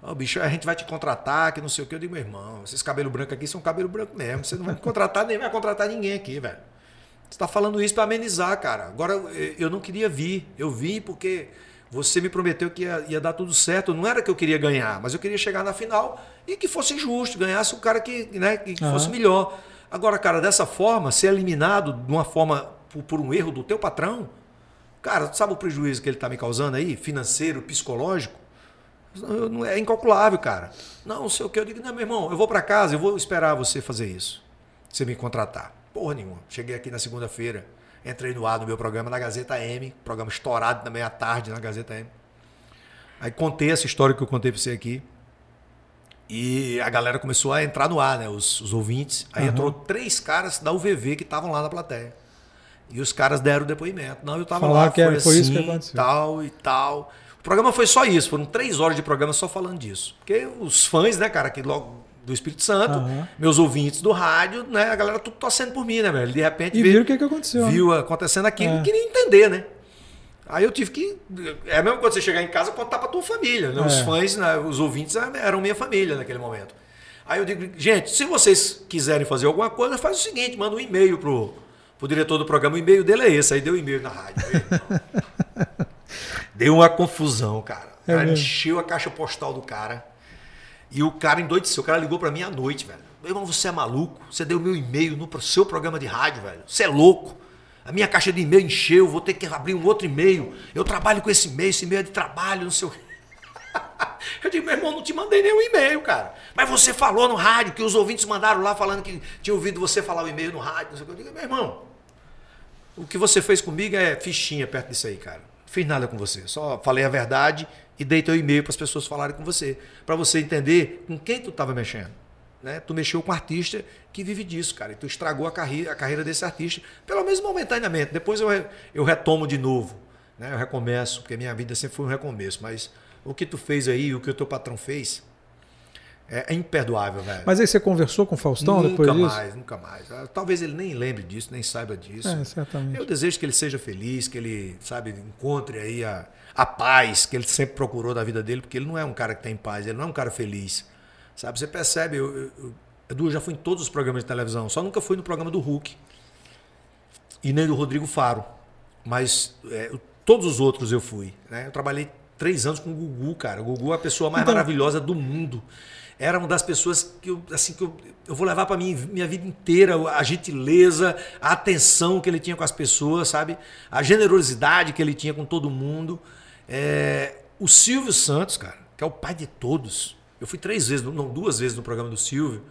Ó, bicho, a gente vai te contratar, que não sei o que. Eu digo, meu irmão, esses cabelos brancos aqui são cabelo branco mesmo. Você não vai me contratar, nem vai contratar ninguém aqui, velho. Você tá falando isso para amenizar, cara. Agora, eu- eu não queria vir. Eu vim porque você me prometeu que ia, ia dar tudo certo. Não era que eu queria ganhar, mas eu queria chegar na final e que fosse justo, ganhasse o cara que, né, que Aham. fosse melhor. Agora, cara, dessa forma, ser eliminado de uma forma por, por um erro do teu patrão, cara, sabe o prejuízo que ele tá me causando aí, financeiro, psicológico? É incalculável, cara. Não, sei o que. Eu digo, não, meu irmão, eu vou para casa, eu vou esperar você fazer isso. Você me contratar. Porra nenhuma. Cheguei aqui na segunda-feira, entrei no ar no meu programa na Gazeta M, programa estourado também à tarde na Gazeta M. Aí contei essa história que eu contei pra você aqui. E a galera começou a entrar no ar, né? Os, os ouvintes. Aí Aham. entrou três caras da UVV que estavam lá na plateia. E os caras deram depoimento. Não, eu tava Falaram lá, que foi, foi isso que assim, aconteceu. tal e tal. O programa foi só isso, foram três horas de programa só falando disso. Porque os fãs, né, cara, que logo do Espírito Santo, Aham. meus ouvintes do rádio, né, a galera tudo torcendo por mim, né, velho? De repente E viram o que, que aconteceu. né? viu acontecendo aquilo É. e queria entender, né? Aí eu tive que. É a mesma coisa você chegar em casa contar pra tua família. Né? Os É. fãs, né, os ouvintes eram minha família naquele momento. Aí eu digo, gente, se vocês quiserem fazer alguma coisa, faz o seguinte, manda um e-mail pro, pro diretor do programa. O e-mail dele é esse. Aí deu e-mail na rádio. Irmão. deu uma confusão, cara. É Cara, mesmo. encheu a caixa postal do cara. E o cara endoideceu. O cara ligou pra mim à noite, velho. Meu irmão, você é maluco? Você deu meu e-mail no seu programa de rádio, velho. Você é louco. A minha caixa de e-mail encheu, vou ter que abrir um outro e-mail. Eu trabalho com esse e-mail, esse e-mail é de trabalho, não sei o quê. Eu digo, meu irmão, não te mandei nenhum e-mail, cara. Mas você falou no rádio, que os ouvintes mandaram lá falando que tinha ouvido você falar o e-mail no rádio, não sei o que. Eu digo, meu irmão, o que você fez comigo é fichinha perto disso aí, cara. Fiz nada com você. Só falei a verdade e dei teu e-mail para as pessoas falarem com você. Para você entender com quem tu estava mexendo. Né? Tu mexeu com um artista que vive disso, cara. E tu estragou a carreira, a carreira desse artista, pelo menos momentaneamente. Depois eu, eu retomo de novo. Né? Eu recomeço, porque minha vida sempre foi um recomeço. Mas o que tu fez aí, o que o teu patrão fez, é, é imperdoável, velho. Mas aí você conversou com o Faustão nunca depois disso? mais, nunca mais. Ah, Talvez ele nem lembre disso, nem saiba disso. É, certamente. Eu desejo que ele seja feliz, que ele, sabe, encontre aí a, a paz que ele sempre procurou da vida dele, porque ele não é um cara que tem paz, ele não é um cara feliz. Sabe, você percebe, eu, eu, eu, Edu, eu já fui em todos os programas de televisão, só nunca fui no programa do Hulk e nem do Rodrigo Faro. Mas é, todos os outros eu fui. Né? Eu trabalhei três anos com o Gugu, cara. O Gugu é a pessoa mais Então- maravilhosa do mundo. Era uma das pessoas que eu, assim, que eu, eu vou levar para mim minha vida inteira a gentileza, a atenção que ele tinha com as pessoas, sabe? A generosidade que ele tinha com todo mundo. É, o Silvio Santos, cara, que é o pai de todos. Eu fui três vezes, não, duas vezes no programa do Silvio.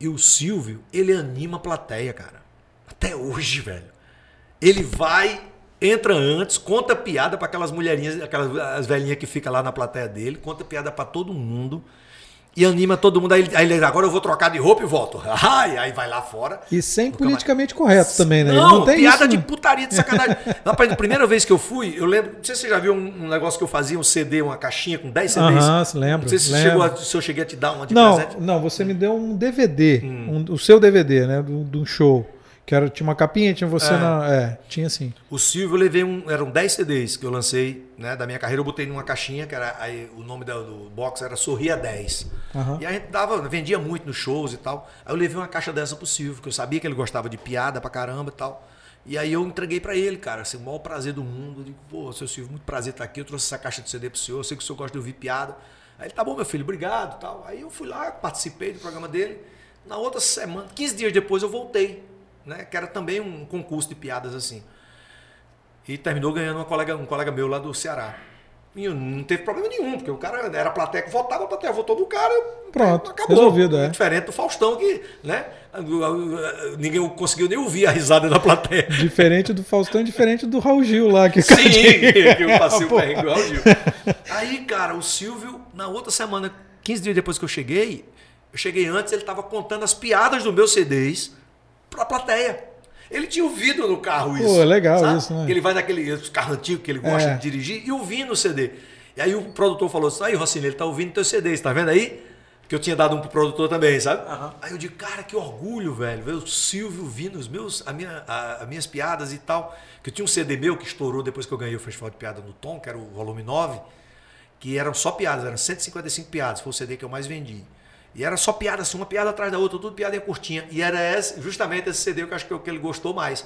E o Silvio, ele anima a plateia, cara. Até hoje, velho. Ele vai, entra antes, conta piada para aquelas mulherinhas, aquelas as velhinhas que ficam lá na plateia dele, conta piada para todo mundo. E anima todo mundo. Aí, ele- aí ele, agora eu vou trocar de roupa e volto. Ai, aí vai lá fora. E sem Nunca mais. politicamente correto também, né? Não, tem piada isso, de né? putaria, de sacanagem. Rapaz, a primeira vez que eu fui, eu lembro. Não sei se você já viu um, negócio que eu fazia, um CD, uma caixinha com 10 CDs. Aham, se lembra, Não sei se, lembro. chegou a- se eu cheguei a te dar uma de Não, presente. não, você me deu um DVD, Hum. um- o seu DVD, né? Do, do show. Que era, tinha uma capinha, tinha você É. na. É, tinha sim. O Silvio eu levei um. Eram 10 CDs que eu lancei, né? Da minha carreira, eu botei numa caixinha, que era. Aí, o nome da- do box era Sorria 10. Aham. E a gente dava, vendia muito nos shows e tal. Aí eu levei uma caixa dessa pro Silvio, que eu sabia que ele gostava de piada pra caramba e tal. E aí eu entreguei pra ele, cara, assim, o maior prazer do mundo. Eu digo, pô, seu Silvio, muito prazer estar aqui. Eu trouxe essa caixa de CD pro senhor, eu sei que o senhor gosta de ouvir piada. Aí ele, tá bom, meu filho, obrigado e tal. Aí eu fui lá, participei do programa dele. Na outra semana, 15 dias depois, eu voltei, né? Que era também um concurso de piadas assim. E terminou ganhando uma colega, um colega meu lá do Ceará. E não teve problema nenhum, porque o cara era a plateia que votava, a plateia votou no cara. Pronto, acabou. resolvido, é. Diferente do Faustão, que né, ninguém conseguiu nem ouvir a risada da plateia. Diferente do Faustão, diferente do Raul Gil lá. Que Sim, que eu passei o perrengue igual o Gil. Aí, cara, o Silvio, na outra semana, 15 dias depois que eu cheguei, eu cheguei antes, ele estava contando as piadas dos meus CDs pra plateia. Ele tinha ouvido no carro isso. Pô, legal sabe? isso, né? Que ele vai naquele carro antigo que ele gosta É. de dirigir e ouvindo o CD. E aí o produtor falou assim: aí, Rocinha, ele tá ouvindo teu CD, tá vendo aí? Que eu tinha dado um pro produtor também, sabe? Aí eu digo, cara, que orgulho, velho. Ver o Silvio ouvindo os meus, a minha, a- as minhas piadas e tal. Que eu tinha um CD meu que estourou depois que eu ganhei o Festival de Piada no Tom, que era o volume 9, que eram só piadas, eram 155 piadas, foi o CD que eu mais vendi. E era só piada, assim, uma piada atrás da outra, tudo piada curtinha. E era esse, justamente esse CD que eu acho que é o que ele gostou mais.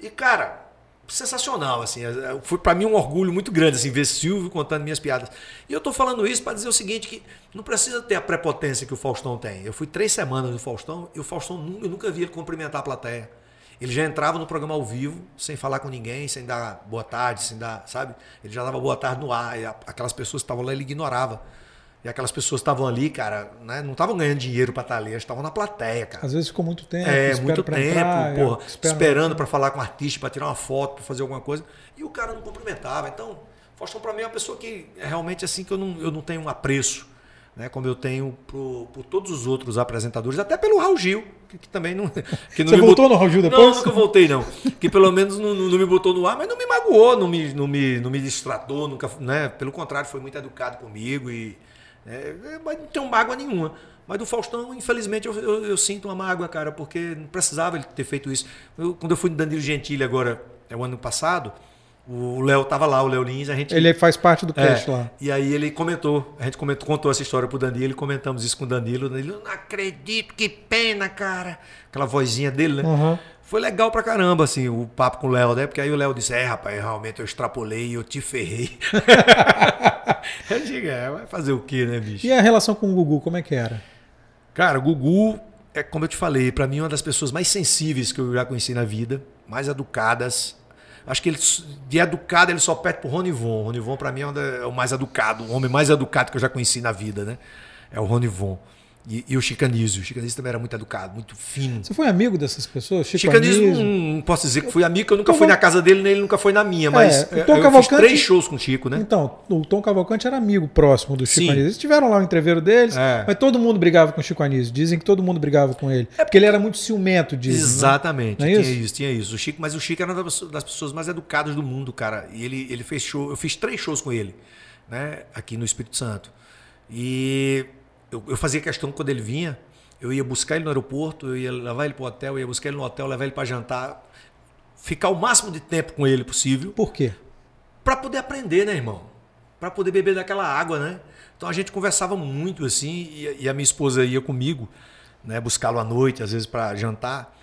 E, cara, sensacional, assim. é- é- Foi para mim um orgulho muito grande, assim, ver Silvio contando minhas piadas. E eu tô falando isso para dizer o seguinte, que não precisa ter a prepotência que o Faustão tem. Eu fui três semanas no Faustão e o Faustão, eu nunca vi ele cumprimentar a plateia. Ele já entrava no programa ao vivo, sem falar com ninguém, sem dar boa tarde, sem dar, sabe? Ele já dava boa tarde no ar. E aquelas pessoas que estavam lá, ele ignorava. E aquelas pessoas estavam ali, cara, né, não estavam ganhando dinheiro para estar ali, elas estavam na plateia, cara. Às vezes ficou muito tempo. É, muito tempo, entrar, porra, espera- esperando para falar com o artista, para tirar uma foto, para fazer alguma coisa. E o cara não cumprimentava. Então, Faustão para mim é uma pessoa que é realmente assim que eu não, eu não tenho um apreço, né, como eu tenho por, por todos os outros apresentadores, até pelo Raul Gil, que, que também não. Que não Você me voltou botou- no Raul Gil Não, depois? nunca voltei, não. Que pelo menos não, não- não me botou no ar, mas não me magoou, não me, não me, não me distratou, nunca, né? Pelo contrário, foi muito educado comigo e. é, é, mas não tenho mágoa nenhuma. Mas do Faustão, infelizmente, eu, eu- eu sinto uma mágoa, cara, porque não precisava ele ter feito isso. Eu- quando eu fui no Danilo Gentili agora, é o ano passado, o Léo tava lá, o Léo Lins, a gente. Ele faz parte do É, cast lá. E aí ele comentou, a gente comentou, contou essa história pro Danilo, comentamos isso com o Danilo. Danilo, eu não acredito, que pena, cara. Aquela vozinha dele, né? Uhum. Foi legal pra caramba, assim, o papo com o Léo, né? Porque aí o Léo disse, é, rapaz, realmente eu extrapolei e eu te ferrei. eu digo, é, vai fazer o quê, né, bicho? E a relação com o Gugu, como é que era? Cara, o Gugu é, como eu te falei, pra mim é uma das pessoas mais sensíveis que eu já conheci na vida, mais educadas. Acho que ele, de educado ele só perde pro Ronivon. O Ronivon pra mim é, é o mais educado, o homem mais educado que eu já conheci na vida, né? É o Ronivon. E, e o Chicanísio. O Chicanísio também era muito educado, muito fino. Você foi amigo dessas pessoas? Chico Chicanismo, Anísio? não, não posso dizer que fui amigo, eu nunca Tom fui na casa dele, nem ele nunca foi na minha, mas É, o eu, Tom eu fiz Cavalcante- três shows com o Chico, né? Então, o Tom Cavalcante era amigo próximo do Chico Sim. Anísio. Eles tiveram lá o entreveiro deles, É. mas todo mundo brigava com o Chico Anísio. Dizem que todo mundo brigava com ele. porque ele era muito ciumento, dizem. né? Exatamente, Não é tinha isso? isso? tinha isso. O Chico, mas o Chico era uma das das pessoas mais educadas do mundo, cara. E ele, ele fez show, eu fiz três shows com ele, né? Aqui no Espírito Santo. E eu, eu fazia questão quando ele vinha, eu ia buscar ele no aeroporto, eu ia levar ele pro hotel, eu ia buscar ele no hotel, levar ele para jantar, ficar o máximo de tempo com ele possível. Por quê? Para poder aprender, né, irmão? Para poder beber daquela água, né? Então a gente conversava muito assim, e, e a minha esposa ia comigo, né, buscá-lo à noite, às vezes para jantar.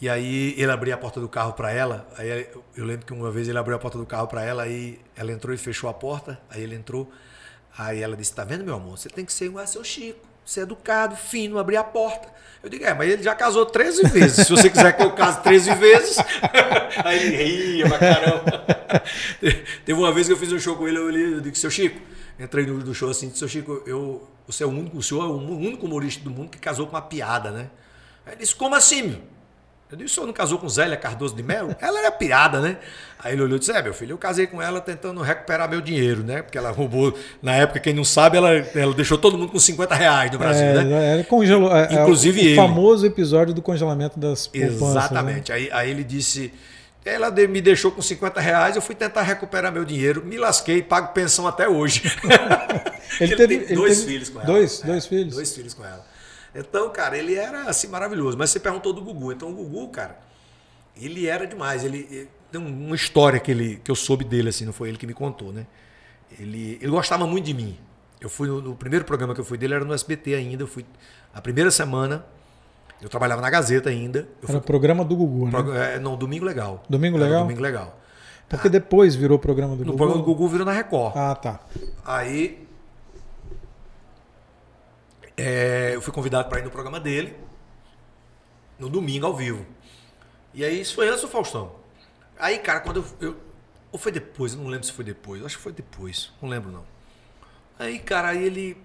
E aí ele abria a porta do carro para ela. Aí eu lembro que uma vez ele abriu a porta do carro para ela, aí ela entrou e fechou a porta. Aí ele entrou. Aí ela disse: "Tá vendo, meu amor? Você tem que ser igual a seu Chico, ser educado, fino, abrir a porta". Eu digo: "É, mas ele já casou 13 vezes. Se você quiser que eu case 13 vezes". Aí ele ria pra caramba. Teve uma vez que eu fiz um show com ele, eu, eu disse: "Seu Chico, entrei no, show assim, seu Chico, eu, você é o único, o senhor é o único humorista do mundo que casou com uma piada, né?" Aí ele disse: "Como assim?" meu?" Eu disse, o senhor não casou com Zélia Cardoso de Melo? Ela era piada, né? Aí ele olhou e disse, é, meu filho, eu casei com ela tentando recuperar meu dinheiro, né? Porque ela roubou, na época, quem não sabe, ela, ela deixou todo mundo com 50 reais no Brasil, É, né? ele congelou, é, é Inclusive o, o ele. famoso episódio do congelamento das poupanças. né? Exatamente. Aí, aí ele disse, ela me deixou com 50 reais, eu fui tentar recuperar meu dinheiro, me lasquei, pago pensão até hoje. Ele teve- ele dois teve filhos com ela. dois- É, dois filhos? Dois filhos com ela. Então, cara, ele era assim maravilhoso. Mas você perguntou do Gugu. Então, o Gugu, cara, ele era demais. Ele, ele- tem uma história que, ele, que eu soube dele, assim, não foi ele que me contou, né? Ele, ele gostava muito de mim. Eu fui no, no primeiro programa que eu fui dele, era no SBT ainda. Eu fui a primeira semana, eu trabalhava na Gazeta ainda. Eu Era fui o programa do Gugu, né? Prog- é, não, Domingo Legal. Domingo Era Legal? Domingo Legal. Porque depois virou o programa do No Gugu. programa do Gugu virou na Record. Ah, tá. Aí é, eu fui convidado para ir no programa dele no domingo ao vivo. E aí isso foi antes do Faustão. Aí, cara, quando eu, eu ou foi depois, eu não lembro se foi depois. Acho que foi depois, não lembro não. Aí, cara, aí ele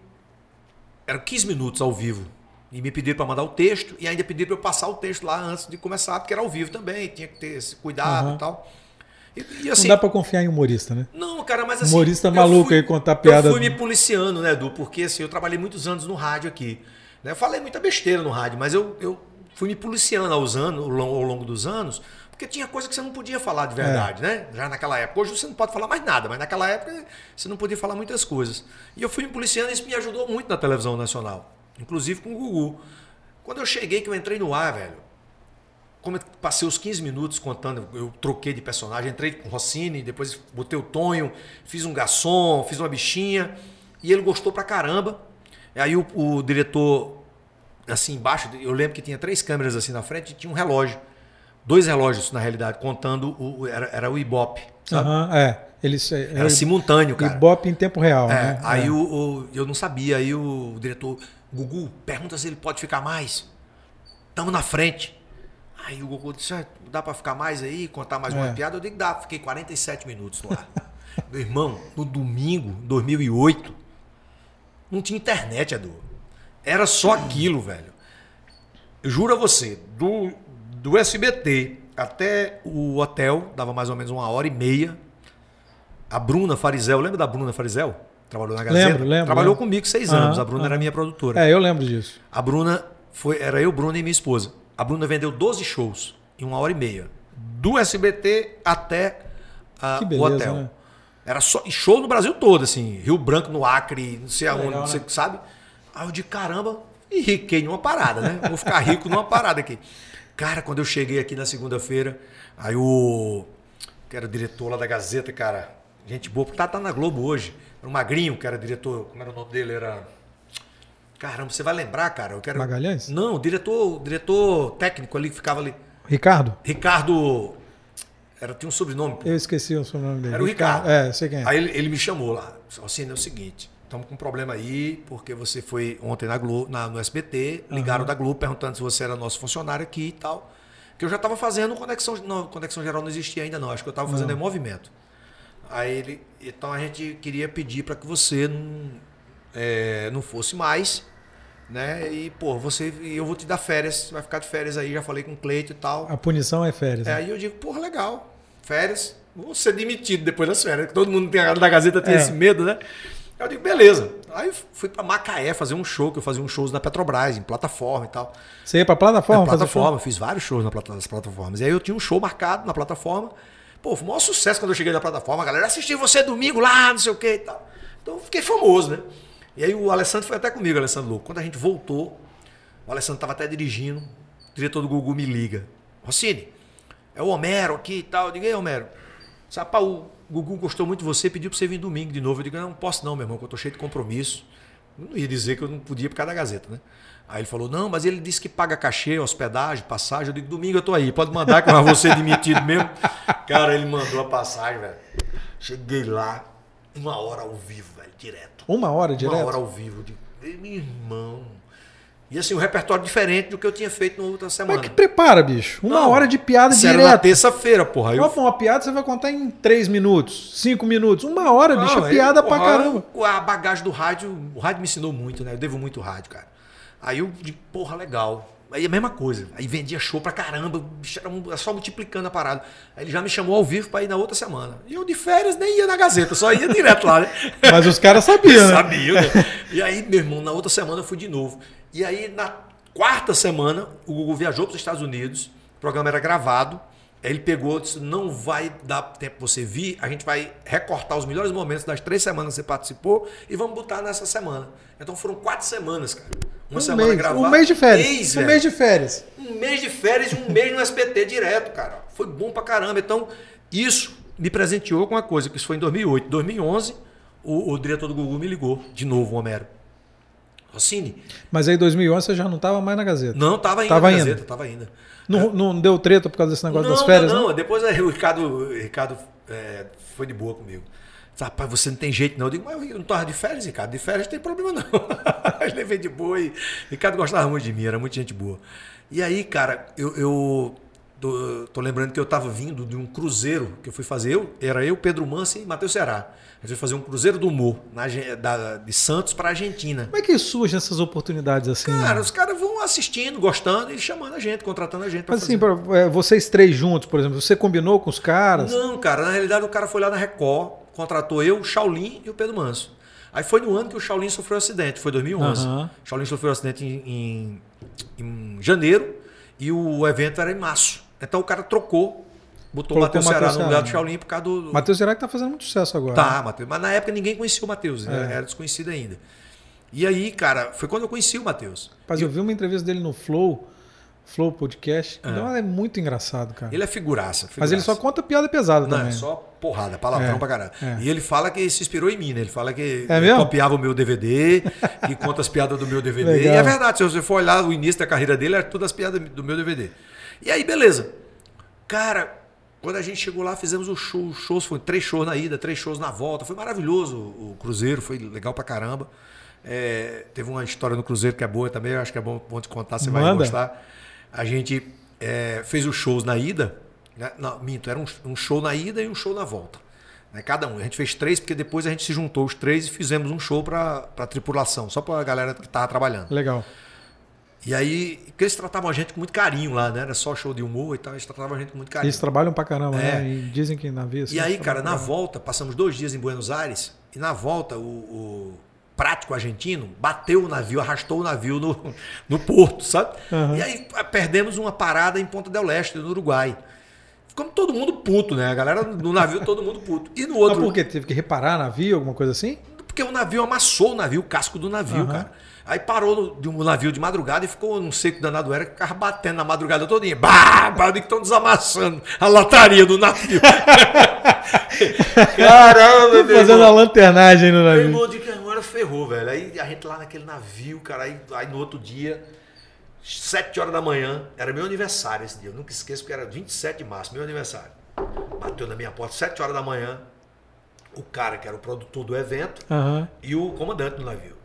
eram 15 minutos ao vivo. E me pediram para mandar o texto e ainda pediram para eu passar o texto lá antes de começar, porque era ao vivo também, tinha que ter esse cuidado Aham. e tal. E, e, Não assim, dá pra confiar em humorista, né? não, cara, mas assim. Humorista maluco fui- aí contar piada- Eu fui me policiando, né, Edu? Porque assim, eu trabalhei muitos anos no rádio aqui. né? Eu falei muita besteira no rádio, mas eu, eu fui me policiando aos anos, ao longo, dos anos, porque tinha coisa que você não podia falar de verdade, né? Já naquela época. Hoje você não pode falar mais nada, mas naquela época você não podia falar muitas coisas. E eu fui me policiando e isso me ajudou muito na televisão nacional. Inclusive com o Gugu. Quando eu cheguei, que eu entrei no ar, velho, como eu passei os 15 minutos contando, eu troquei de personagem, entrei com o Rossini, depois botei o Tonho, fiz um garçom, fiz uma bichinha, e ele gostou pra caramba. Aí o, o diretor, assim embaixo, eu lembro que tinha três câmeras assim na frente e tinha um relógio. Dois relógios, na realidade, contando, o, era, era o Ibope, sabe? Aham, é. Eles, Era simultâneo, cara. Ibope em tempo real, É, né? aí É. O, o- eu não sabia, aí o diretor, Gugu, pergunta se ele pode ficar mais. Tamo na frente. Aí o Gugu disse, "Ah, dá pra ficar mais aí, contar mais uma É. piada? Eu digo, dá. Fiquei 47 minutos no ar. Meu irmão, no domingo, 2008, não tinha internet, Edu. Era só aquilo, velho. Eu juro a você, do, do SBT até o hotel, dava mais ou menos uma hora e meia. A Bruna Farizel, lembra da Bruna Farizel? Trabalhou na Gazeta? Lembro, lembro, Trabalhou lembro. comigo seis anos. A Bruna era aham. minha produtora. É, eu lembro disso. A Bruna foi, era eu, Bruna e minha esposa. A Bruna vendeu 12 shows em uma hora e meia. Do SBT até ah, Que o beleza, hotel. né? Era só e show no Brasil todo, assim. Rio Branco, no Acre, não sei aonde, legal, você né? sabe? Aí eu de caramba, e riquei numa parada, né? Vou ficar rico numa parada aqui. Cara, quando eu cheguei aqui na segunda-feira, aí o. que era o diretor lá da Gazeta, cara. Gente boa, tá, tá na Globo hoje. Era o Magrinho, que era diretor. Como era o nome dele? Era. Caramba, você vai lembrar, cara. Eu quero... Magalhães? Não, o diretor, o diretor técnico ali que ficava ali. Ricardo? Ricardo. Era, tinha um sobrenome. pô. Eu esqueci o sobrenome dele. Era o Ricardo. É, sei quem é. Aí ele, ele me chamou lá. Assim, é o seguinte, estamos com um problema aí, porque você foi ontem na Globo, na, no SBT, ligaram da Globo perguntando se você era nosso funcionário aqui e tal. Que eu já estava fazendo conexão, não, conexão geral não existia ainda não, acho que eu estava fazendo em movimento. Aí ele, então a gente queria pedir para que você não, é, não fosse mais, né? E pô, você, eu vou te dar férias, vai ficar de férias aí, já falei com o Cleito e tal. A punição é férias. É, né? aí eu digo, porra, legal. Férias, vou ser demitido depois das férias. que Todo mundo tem, da Gazeta tem É. esse medo, né? Eu digo, beleza. Aí fui pra Macaé fazer um show, que eu fazia uns shows na Petrobras, em plataforma e tal. Você ia pra plataforma? na fazer plataforma, fiz vários shows na plata- nas plataformas. E aí eu tinha um show marcado na plataforma. Pô, foi o maior sucesso quando eu cheguei na plataforma. A galera assistiu você domingo lá, não sei o que e tal. Então eu fiquei famoso, né? E aí o Alessandro foi até comigo, Alessandro Louco. Quando a gente voltou, o Alessandro tava até dirigindo. O diretor do Gugu me liga. Rossini, é o Homero aqui e tal. Eu digo, ei, Homero. Sabe, pá, o Gugu gostou muito de você, pediu pra você vir domingo de novo. Eu digo, não, não posso não, meu irmão, que eu tô cheio de compromisso. Eu não ia dizer que eu não podia por causa da Gazeta, né? Aí ele falou, não, mas ele disse que paga cachê, hospedagem, passagem. Eu digo, domingo eu tô aí, pode mandar que eu vou ser demitido mesmo. Cara, ele mandou a passagem, velho. Cheguei lá, uma hora ao vivo, velho, direto. Uma hora direto? Uma hora ao vivo. "Ei, meu irmão. E assim, um repertório diferente do que eu tinha feito na outra Como semana. é que prepara, bicho? Uma Não, hora de piada Isso era na direto. terça-feira, porra. Eu Uma, uma piada você vai contar em três minutos, cinco minutos. Uma hora, bicho, Não, é aí, piada pra porra, caramba. A bagagem do rádio, o rádio me ensinou muito, né? Eu devo muito rádio, cara. Aí eu digo, porra, legal. Aí a mesma coisa. Aí vendia show pra caramba, era só multiplicando a parada. Aí ele já me chamou ao vivo pra ir na outra semana. E eu de férias nem ia na Gazeta, só ia direto lá, né? Mas os caras sabiam, né? Sabia, né? E aí, meu irmão, na outra semana eu fui de novo. E aí, na quarta semana, o Gugu viajou para os Estados Unidos, o programa era gravado. Aí ele pegou e disse: não vai dar tempo você vir, a gente vai recortar os melhores momentos das três semanas que você participou e vamos botar nessa semana. Então foram quatro semanas, cara. Uma Um semana mês, gravada. um mês de férias. Mês, um velho. mês de férias. Um mês de férias e um mês no SBT direto, cara. Foi bom pra caramba. Então, isso me presenteou com uma coisa, que isso foi em 2008. 2011, o, o diretor do Gugu me ligou, de novo, o Homero. Rossini, Mas aí em 2011 você já não estava mais na Gazeta. não, tava ainda Tava na ainda. Gazeta, tava ainda. Não, não deu treta por causa desse negócio não, das férias, não, não? não. Depois aí, o Ricardo, o Ricardo é, foi de boa comigo. Disse, Rapaz, você não tem jeito não. Eu digo, mas eu não tava de férias, Ricardo. De férias não tem problema não. eu levei de boa e Ricardo gostava muito de mim, era muita gente boa. E aí, cara, eu, eu tô, tô lembrando que eu tava vindo de um cruzeiro que eu fui fazer. Eu, era eu, Pedro Manso e Matheus Ceará. A gente foi fazer um cruzeiro do humor na, da- de Santos para Argentina. Como é que surgem essas oportunidades assim? Cara, né? os caras vão assistindo, gostando e chamando a gente, contratando a gente Mas assim, fazer. pra- é, vocês três juntos, por exemplo, você combinou com os caras? Não, cara, na realidade o cara foi lá na Record, contratou eu, o Shaolin e o Pedro Manso. Aí foi no ano que o Shaolin sofreu um acidente, foi 2011. Aham. O Shaolin sofreu um acidente em, em- em janeiro e o evento era em março. Então o cara trocou, botou o Matheus Ceará no lugar do Ceará. Shaolin por causa do. Matheus Será que tá fazendo muito sucesso agora. Tá, Matheus. Mas na época ninguém conhecia o Matheus, né? Era desconhecido ainda. E aí, cara, foi quando eu conheci o Matheus. Mas eu vi uma entrevista dele no Flow, Flow Podcast. Então é muito engraçado, cara. Ele é figuraça. Mas ele figuraça. só conta piada pesada Não, também. é só porrada, palavrão É, pra caralho. é. E ele fala que se inspirou em mim, né? Ele fala que É copiava o meu DVD, que conta as piadas do meu DVD. Legal. E é verdade, se você for olhar o início da carreira dele, era tudo as piadas do meu DVD. E aí, beleza. Cara, quando a gente chegou lá, fizemos o show, os shows, foi três shows na ida, três shows na volta. Foi maravilhoso o Cruzeiro, foi legal pra caramba. É, teve uma história no Cruzeiro que é boa também, eu acho que é bom, bom te contar, você vai Manda. gostar. A gente é, fez os shows na ida, né? não, minto, era um, um show na ida e um show na volta. né? Cada um. A gente fez três, porque depois a gente se juntou os três e fizemos um show para a tripulação, só para a galera que estava trabalhando. Legal. E aí, porque eles tratavam a gente com muito carinho lá, né? Era só show de humor e tal, eles tratavam a gente com muito carinho. Eles trabalham pra caramba, É. né? E dizem que navio assim, E aí, cara, na volta, passamos dois dias em Buenos Aires, e na volta o, o prático argentino bateu o navio, arrastou o navio no, no porto, sabe? Aham. E aí a- perdemos uma parada em Ponta del Este, no Uruguai. Ficamos todo mundo puto, né? A galera no navio, todo mundo puto. E no Mas outro. por quê? Teve que reparar navio, alguma coisa assim? Porque o navio amassou o navio, o casco do navio, Aham. cara. Aí parou de um navio de madrugada e ficou, não sei o que danado era, que ficava batendo na madrugada todinha. Bah, bah, que estão desamassando a lataria do navio. Caramba, meu Fazendo irmão. a lanternagem no Meu navio. irmão, eu digo que agora ferrou, velho. Aí a gente lá naquele navio, cara, aí, aí no outro dia, sete horas da manhã, era meu aniversário esse dia. Eu nunca esqueço, porque era 27 de março, meu aniversário. Bateu na minha porta, sete horas da manhã, o cara que era o produtor do evento Aham. e o comandante do navio.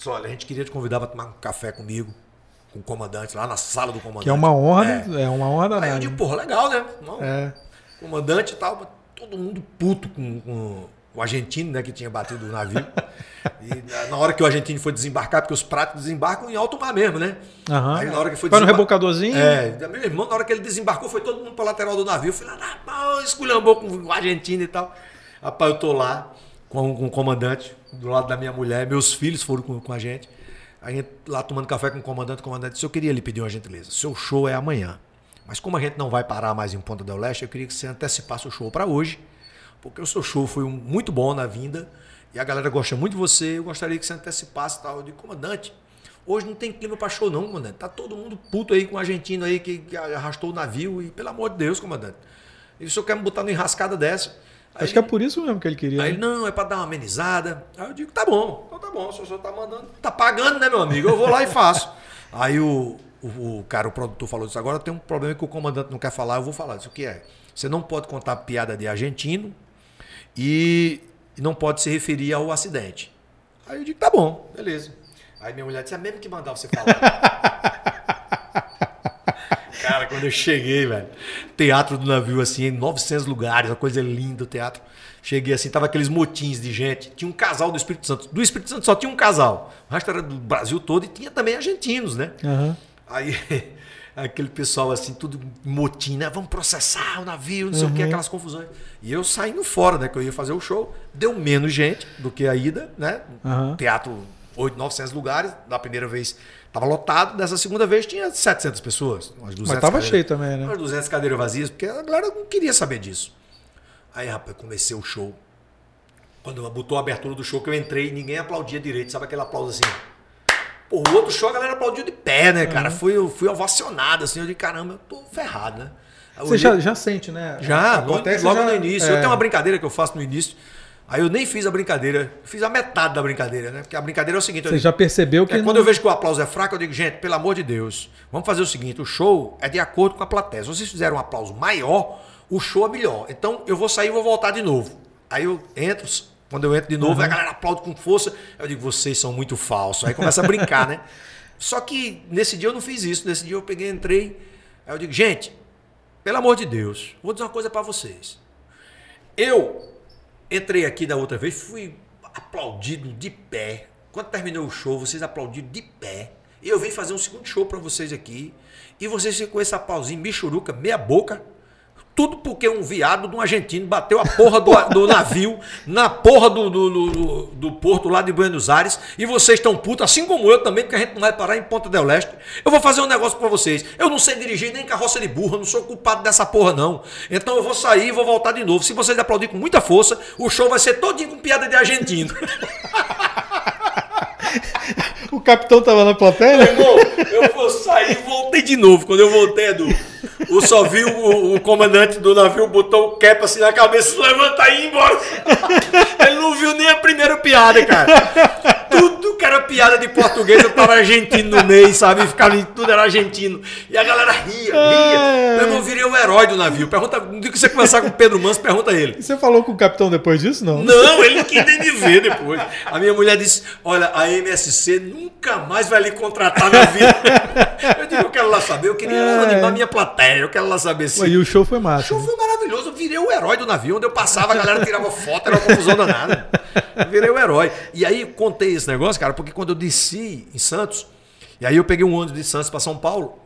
Disse, olha, a gente queria te convidar para tomar um café comigo, com o comandante, lá na sala do comandante. Que é uma honra, É. né? É uma honra Aí eu danada. digo, porra, legal, né? Não, É. comandante e tal, mas todo mundo puto com, com o argentino, né, que tinha batido o navio. E na- hora que o argentino foi desembarcar, porque os pratos desembarcam em alto mar mesmo, né? Aham. Aí na hora que foi Vai no rebocadorzinho? É, meu irmão, na hora que ele desembarcou, foi todo mundo pra lateral do navio. Eu fui lá, na pau, esculhambou com o argentino e tal. Rapaz, eu tô lá com, com o comandante, do lado da minha mulher, meus filhos foram com, com a gente. A gente lá tomando café com o comandante, o comandante disse, eu queria lhe pedir uma gentileza, seu show é amanhã. Mas como a gente não vai parar mais em Ponta del Leste, eu queria que você antecipasse o show para hoje, porque o seu show foi um- muito bom na vinda, e a galera gosta muito de você, eu gostaria que você antecipasse tal. Eu digo, comandante, hoje não tem clima para show não, comandante. Tá todo mundo puto aí com o argentino aí que, que arrastou o navio, e pelo amor de Deus, comandante. E o senhor quer me botar numa enrascada dessa? Aí Acho que é por isso mesmo que ele queria. Aí né? não, é pra dar uma amenizada. Aí eu digo, tá bom, então tá bom, o senhor tá mandando, tá pagando, né, meu amigo? Eu vou lá e faço. Aí o, o, o cara, o produtor falou isso, agora tem um problema que o comandante não quer falar, eu vou falar. Isso o que é? Você não pode contar piada de argentino e, e não pode se referir ao acidente. Aí eu digo, tá bom, beleza. Aí minha mulher disse, é mesmo que mandar você falar. Cara, quando eu cheguei, velho, teatro do navio, assim, em 900 lugares, uma coisa linda o teatro. Cheguei assim, tava aqueles motins de gente. Tinha um casal do Espírito Santo. Do Espírito Santo só tinha um casal. O resto era do Brasil todo e tinha também argentinos, né? Aham. Aí aquele pessoal assim, tudo motim, né? Vamos processar o navio, não sei o que, aquelas confusões. E eu saindo fora, né? Que eu ia fazer o show. Deu menos gente do que a ida, né? Aham. Teatro 8, 900 lugares. Da primeira vez tava lotado, dessa segunda vez tinha 700 pessoas. Umas 200 Mas tava cadeiras- cheio também, né? Umas 200 cadeiras vazias, porque a galera não queria saber disso. Aí, rapaz, comecei o show. Quando botou a abertura do show, que eu entrei, ninguém aplaudia direito. Sabe aquele aplauso assim? Pô, o outro show a galera aplaudiu de pé, né, cara? Fui, eu fui ovacionado, assim. Eu disse, caramba, eu tô ferrado, né? Aí Você olhei- já, já sente, né? já, você logo já- no início. é. Eu tenho uma brincadeira que eu faço no início. Aí eu nem fiz a brincadeira. Fiz a metade da brincadeira, né? Porque a brincadeira é o seguinte. Você digo, já percebeu que. é, não- quando eu vejo que o aplauso é fraco, eu digo, gente, pelo amor de Deus, vamos fazer o seguinte: o show é de acordo com a plateia. Se vocês fizerem um aplauso maior, o show é melhor. Então eu vou sair e vou voltar de novo. Aí eu entro, quando eu entro de novo, a galera aplaude com força. Eu digo, vocês são muito falsos. Aí começa a brincar, né? Só que nesse dia eu não fiz isso. Nesse dia eu peguei, entrei. Aí eu digo, gente, pelo amor de Deus, vou dizer uma coisa pra vocês. Eu entrei aqui da outra vez, fui aplaudido de pé. Quando terminou o show, vocês aplaudiram de pé. E eu vim fazer um segundo show pra vocês aqui. E vocês ficam com esse aplausinho, michuruca, meia boca. Tudo porque um viado de um argentino bateu a porra do, do navio na porra do, do, do- porto lá de Buenos Aires. E vocês estão putos, assim como eu também, porque a gente não vai parar em Ponta del Leste. Eu vou fazer um negócio pra vocês. Eu não sei dirigir nem carroça de burro, eu não sou culpado dessa porra, não. Então eu vou sair e vou voltar de novo. Se vocês aplaudirem com muita força, o show vai ser todinho com piada de argentino. O capitão tava na plateia? né? Irmão, eu vou sair e voltei de novo. Quando eu voltei, Edu, eu só vi o, o comandante do navio botou o cap assim na cabeça, levanta aí e embora. Ele não viu nem a primeira piada, cara. Tudo que era piada de português, eu tava argentino no meio, sabe? Ficava tudo era argentino. E a galera ria, ria. Meu irmão, eu virei o herói do navio. Pergunta, no dia que você conversar com o Pedro Manso, pergunta ele. E Você falou com o capitão depois disso? Não. Não, ele não quis nem me ver depois. A minha mulher disse: Olha, a MSC nunca mais vai lhe contratar na vida. Eu digo: Eu quero lá saber, eu queria É. animar minha plateia, eu quero lá saber se. E o show foi O massa. show foi maravilhoso, eu virei o herói do navio. Onde eu passava, a galera tirava foto, era uma confusão danada. Virei o herói. E aí contei esse negócio, cara, porque quando eu desci em Santos, e aí eu peguei um ônibus de Santos para São Paulo,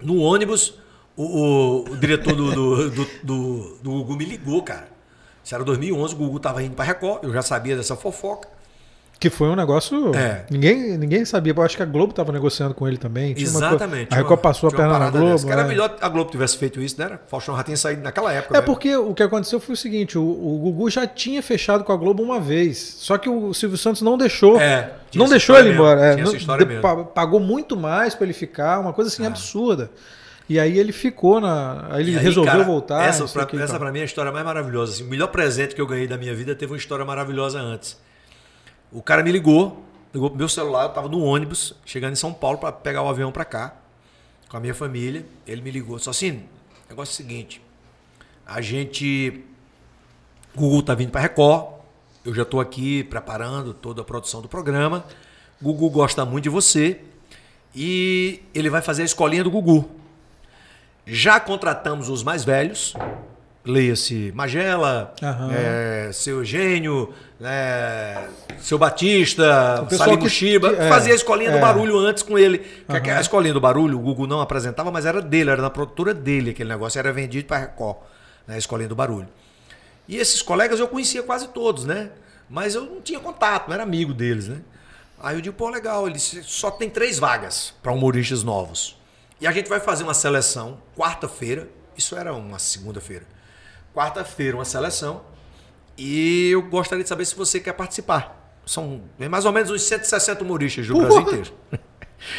no ônibus, o, o- o diretor do, do, do, do, do Gugu me ligou, cara. Isso era 2011, o Gugu tava indo para Record, eu já sabia dessa fofoca. Que foi um negócio. É. Ninguém, ninguém sabia. Eu acho que a Globo tava negociando com ele também. Tinha uma Exatamente. A Record passou a uma perna na Globo. dessa, era é. melhor a Globo tivesse feito isso, né? O Faustão já tinha saído naquela época. É né? porque o que aconteceu foi o seguinte: o, o Gugu já tinha fechado com a Globo uma vez. Só que o Silvio Santos não deixou. É, não deixou ele mesmo, embora. é, não- Pagou muito mais pra ele ficar, uma coisa assim absurda. E aí ele ficou na. Aí ele E aí, resolveu cara, voltar. Essa, pra, e essa pra mim é a história mais maravilhosa. assim. o melhor presente que eu ganhei da minha vida teve uma história maravilhosa antes. O cara me ligou, ligou pro meu celular, eu tava no ônibus, chegando em São Paulo para pegar o avião para cá, com a minha família. Ele me ligou, só assim, negócio é o seguinte, a gente. O Gugu tá vindo para Record, eu já tô aqui preparando toda a produção do programa. O Gugu gosta muito de você e ele vai fazer a escolinha do Gugu. Já contratamos os mais velhos, leia-se Magela, Aham. é, seu Eugênio, né, seu Batista, Salim que- é, fazia a escolinha do é. barulho antes com ele. Aham. A escolinha do barulho, o Google não apresentava, mas era dele, era na produtora dele aquele negócio, era vendido para Record, né, a escolinha do barulho. E esses colegas eu conhecia quase todos, né? Mas eu não tinha contato, não era amigo deles, né? Aí eu digo, pô, legal, ele disse, só tem três vagas para humoristas novos. E a gente vai fazer uma seleção quarta-feira, isso era uma segunda-feira. Quarta-feira, uma seleção. E eu gostaria de saber se você quer participar. São é mais ou menos uns 160 humoristas do Porra! Brasil inteiro.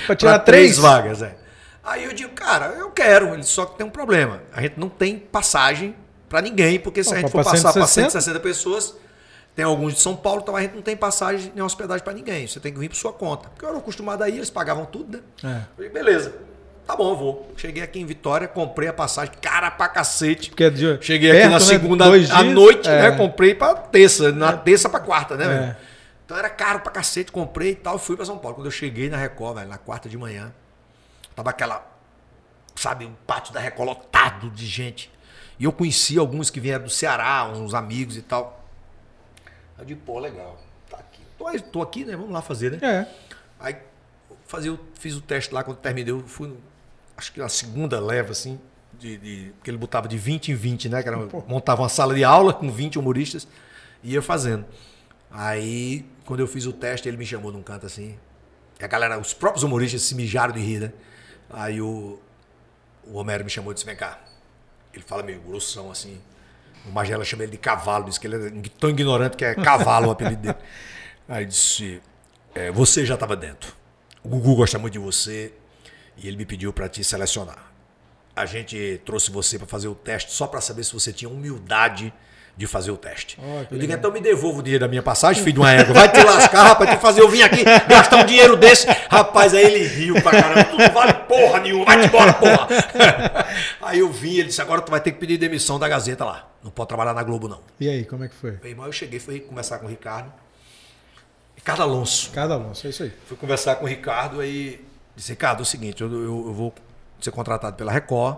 Pra tirar Pra três três vagas, é. Aí eu digo, cara, eu quero, ele só que tem um problema. A gente não tem passagem para ninguém, porque se Ó, a gente for passar para 160? 160 pessoas, tem alguns de São Paulo, então a gente não tem passagem nem hospedagem para ninguém. Você tem que vir por sua conta. Porque eu era acostumado aí, eles pagavam tudo, né? É. Eu falei, beleza. Tá bom, eu vou. Cheguei aqui em Vitória, comprei a passagem, cara pra cacete. Porque é de- Cheguei aqui perto, na né? segunda Dois à noite, é. né? Comprei pra terça, na terça pra quarta, né, É. velho? Então era caro pra cacete, comprei e tal, fui pra São Paulo. Quando eu cheguei na Record, velho, na quarta de manhã, tava aquela, sabe, o pátio da Record lotado de gente. E eu conheci alguns que vieram do Ceará, uns amigos e tal. Aí Eu digo, pô, legal, tá aqui. Tô, tô aqui, né? Vamos lá fazer, né? É. Aí fazia, fiz o teste lá quando terminei. Eu fui, acho que na segunda leva, assim, de, de, porque ele botava de 20 em 20, né? Que era, montava uma sala de aula com 20 humoristas e ia fazendo. Aí, quando eu fiz o teste, ele me chamou num canto assim. E a galera, os próprios humoristas se mijaram de rir, né? Aí o, o Homero me chamou e disse: Vem cá. Ele fala meio grossão assim. O Magela chama ele de cavalo, disse que ele é tão ignorante que é cavalo o apelido dele. Aí disse: é, Você já estava dentro. O Gugu gosta muito de você e ele me pediu para te selecionar. A gente trouxe você para fazer o teste só para saber se você tinha humildade de fazer o teste. Que eu digo, então me devolva o dinheiro da minha passagem, filho de uma égua. Vai te lascar, rapaz, te fazer eu vim aqui gastar um dinheiro desse. Rapaz, aí ele riu pra caramba. Tu não vale porra nenhuma, vai te embora, porra. Aí eu vim, ele disse, agora tu vai ter que pedir demissão da Gazeta lá. Não pode trabalhar na Globo, não. E aí, como é que foi? Meu irmão, eu cheguei, fui conversar com o Ricardo. Ricardo Alonso. Cada Alonso, é isso aí. Fui conversar com o Ricardo aí disse, Ricardo, é o seguinte, eu, eu- eu vou ser contratado pela Record,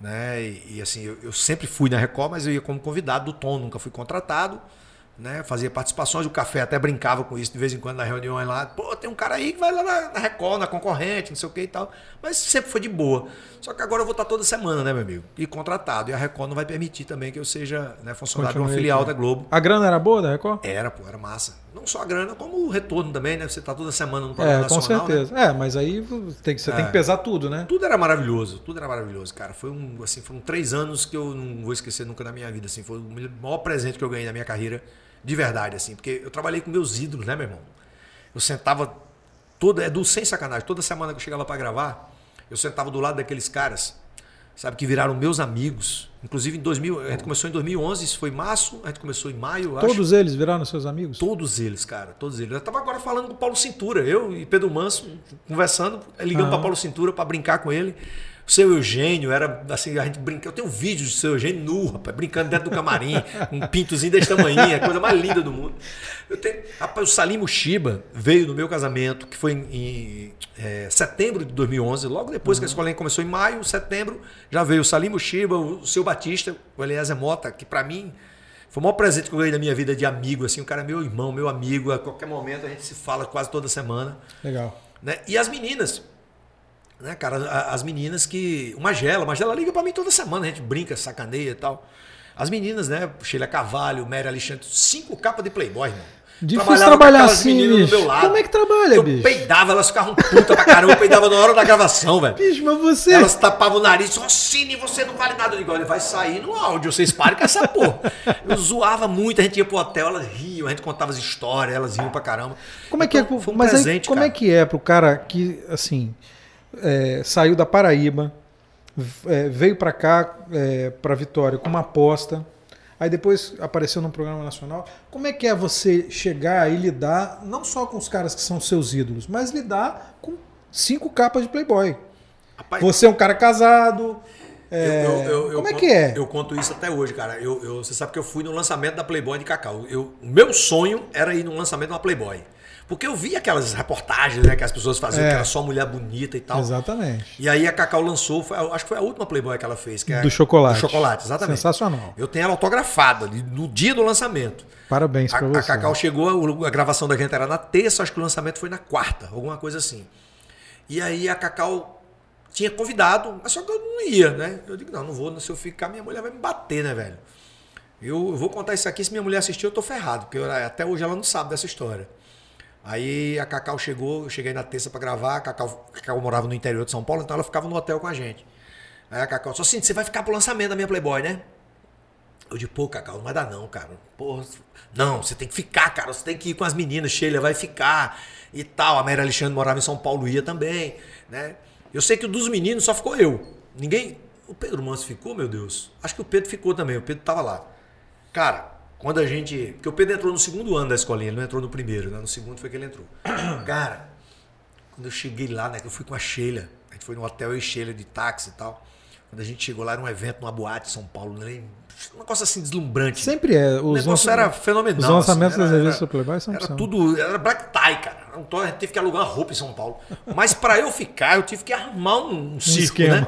né? E, e, assim, eu, eu sempre fui na Record, mas eu ia como convidado do Tom, nunca fui contratado, né? Fazia participações, o café até brincava com isso de vez em quando nas reuniões lá. Pô, tem um cara aí que vai lá na, na Record, na concorrente, não sei o que e tal. Mas sempre foi de boa. Só que agora eu vou estar toda semana, né, meu amigo? E contratado. E a Record não vai permitir também que eu seja né, funcionário de uma Continue filial aqui. da Globo. A grana era boa da Record? Era, pô, era massa. Não só a grana, como o retorno também, né? Você tá toda semana no programa É, com nacional, né? certeza. É, mas aí tem que, você tem que pesar tudo, né? Tudo era maravilhoso, tudo era maravilhoso, cara. Foi um, assim, foram três anos que eu não vou esquecer nunca na minha vida, assim. Foi o maior presente que eu ganhei na minha carreira, de verdade, assim. Porque eu trabalhei com meus ídolos, né, meu irmão? Eu sentava toda, é do sem sacanagem, toda semana que eu chegava para gravar, eu sentava do lado daqueles caras, sabe, que viraram meus amigos. Inclusive em 2000, a gente começou em 2011, isso foi março, a gente começou em maio, eu acho. Todos eles viraram seus amigos? Todos eles, cara, todos eles. Eu tava agora falando com o Paulo Cintura, eu e Pedro Manso, conversando, ligando para Paulo Cintura para brincar com ele. O seu Eugênio era assim, a gente brinca. Eu tenho vídeos do seu Eugênio nu, rapaz, brincando dentro do camarim, um pintozinho desse tamanho, a coisa mais linda do mundo. Eu tenho, rapaz, o Salim Mushiba veio no meu casamento, que foi em, em, é, setembro de 2011, logo depois que a escolinha começou em maio, setembro, já veio o Salim Mushiba, o seu Batista, o Eliezer Mota, que para mim foi o maior presente que eu ganhei da minha vida de amigo, assim, o cara é meu irmão, meu amigo, a qualquer momento a gente se fala quase toda semana, Legal. né? E as meninas, né, cara, as meninas que, o Magela, o Magela liga pra mim toda semana, a gente brinca, sacaneia e tal. As meninas, né, Sheila Carvalho, Mary Alexandre, cinco capas de Playboy, irmão. Difícil trabalhar assim, meninas bicho. do meu lado. Como é que trabalha, eu bicho? peidava, elas ficavam puta pra caramba, eu peidava na hora da gravação, velho. Bicho, mas você. Elas tapavam o nariz, Rossini, você não vale nada. Eu digo, olha, vai sair no áudio, vocês parem com essa porra. Eu zoava muito, a gente ia pro hotel, elas riam, a gente contava as histórias, elas riam pra caramba. Como é que Então, é? Foi um mas aí, presente, como cara. é que é pro cara que, assim, é, saiu da Paraíba, é, veio pra cá, é, pra Vitória, com uma aposta, aí depois apareceu num programa nacional. Como é que é você chegar e lidar, não só com os caras que são seus ídolos, mas lidar com cinco capas de Playboy? Rapaz, Você é um cara casado. é, eu- eu- eu- como é conto- que é? Eu conto isso até hoje, cara. Você sabe que eu fui no lançamento da Playboy de Cacau. O meu sonho era ir no lançamento de uma Playboy. Porque eu vi aquelas reportagens né, que as pessoas faziam, É. que era só mulher bonita e tal. Exatamente. E aí a Cacau lançou, foi- acho que foi a última Playboy que ela fez. Que é Do chocolate. Do chocolate, exatamente. Sensacional. Eu tenho ela autografada, no dia do lançamento. Parabéns A, pra a você. Cacau chegou, a gravação da gente era na terça, acho que o lançamento foi na quarta, alguma coisa assim. E aí a Cacau tinha convidado, mas só que eu não ia, né? Eu digo, não, não vou, se eu ficar, minha mulher vai me bater, né, velho? Eu, eu vou contar isso aqui, se minha mulher assistir, eu tô ferrado, porque eu- até hoje ela não sabe dessa história. Aí a Cacau chegou, eu cheguei na terça pra gravar, a Cacau, Cacau morava no interior de São Paulo, então ela ficava no hotel com a gente. Aí a Cacau disse assim, você vai ficar pro lançamento da minha Playboy, né? Eu disse, pô, Cacau, não vai dar não, cara. Pô, não, você tem que ficar, cara. Você tem que ir com as meninas, Sheila vai ficar e tal. A Mary Alexandre morava em São Paulo, ia também, né? Eu sei que dos meninos só ficou eu. Ninguém... O Pedro Manso ficou, meu Deus? Acho que o Pedro ficou também, o Pedro tava lá. Cara, quando a gente... Porque o Pedro entrou no segundo ano da escolinha, ele não entrou no primeiro, né? No segundo foi que ele entrou. Cara, quando eu cheguei lá, né? Que eu fui com a Sheila. A gente foi no hotel e Sheila de táxi e tal. Quando a gente chegou lá, era um evento numa boate em São Paulo, né? Um negócio assim deslumbrante. Sempre é. O Os negócio era fenomenal. Os lançamentos assim, das revistas Playboy são Era tudo. Era black tie, cara. Um to- A gente teve que alugar uma roupa em São Paulo. Mas pra eu ficar, eu tive que arrumar um, um circo, esquema. né?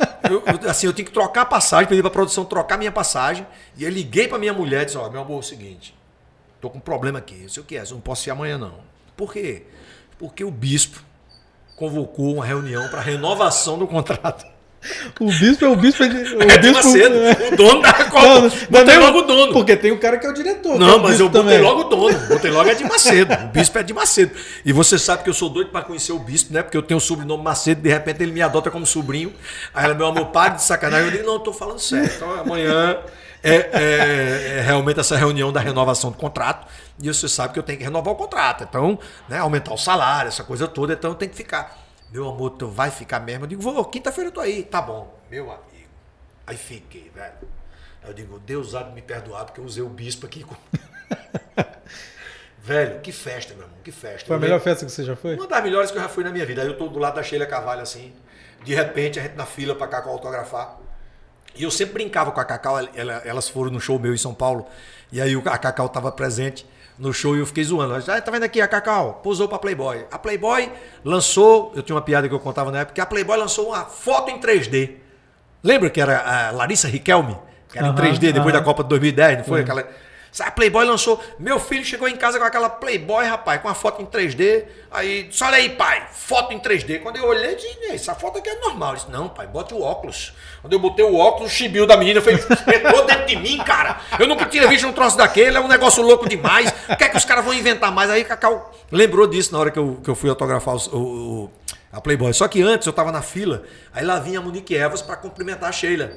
Eu, assim, eu tinha que trocar a passagem, pedir pra produção trocar minha passagem. E eu liguei pra minha mulher e disse: Ó, meu amor, é o seguinte. Tô com um problema aqui. Eu sei o que é, eu não posso ir amanhã, não. Por quê? Porque o bispo convocou uma reunião para renovação do contrato. O bispo é o bispo. de- O É de bispo Macedo, o dono da Copa. Não, não, botei nem o- logo o dono. Porque tem o cara que é o diretor. é Não, o mas eu botei também. logo o dono. Botei logo é de Macedo. O bispo é de Macedo. E você sabe que eu sou doido para conhecer o bispo, né? Porque eu tenho o sobrenome Macedo, de repente ele me adota como sobrinho. Aí ela, meu amor, pare de sacanagem. Eu digo, não, eu tô falando sério. Então amanhã é, é- é realmente essa reunião da renovação do contrato. E você sabe que eu tenho que renovar o contrato. Então, né, aumentar o salário, essa coisa toda. Então eu tenho que ficar. Meu amor, tu vai ficar mesmo? Eu digo, vou, quinta-feira eu tô aí. Tá bom, meu amigo. Aí fiquei, velho. Eu digo, Deus há de me perdoar, porque eu usei o bispo aqui. com- velho, que festa, meu irmão, que festa. Foi a melhor lembro- festa que você já foi? uma das melhores que eu já fui na minha vida. Aí eu tô do lado da Sheila Carvalho, assim. De repente, a gente na fila pra Cacau autografar. E eu sempre brincava com a Cacau. ela- ela- elas foram no show meu em São Paulo. E aí a Cacau tava presente no show e eu fiquei zoando. Ah, tá vendo aqui, a Cacau posou pra Playboy. A Playboy lançou, eu tinha uma piada que eu contava na época, que a Playboy lançou uma foto em 3D. Lembra que era a Larissa Riquelme? Que era em 3D, depois da Copa de 2010, não foi? Aquela... A Playboy lançou. Meu filho chegou em casa com aquela Playboy, rapaz, com a foto em 3D. Aí, disse, olha aí, pai, foto em 3D. Quando eu olhei, disse, "Ei, essa foto aqui é normal. Eu disse, não, pai, bote o óculos. Quando eu botei o óculos, o chibiu da menina fez, entrou dentro de mim, cara. Eu nunca tinha visto um troço daquele, é um negócio louco demais. O que é que os caras vão inventar mais? Aí Cacau lembrou disso na hora que eu, que eu fui autografar o, o- a Playboy. Só que antes eu tava na fila, aí lá vinha a Monique Evas para cumprimentar a Sheila.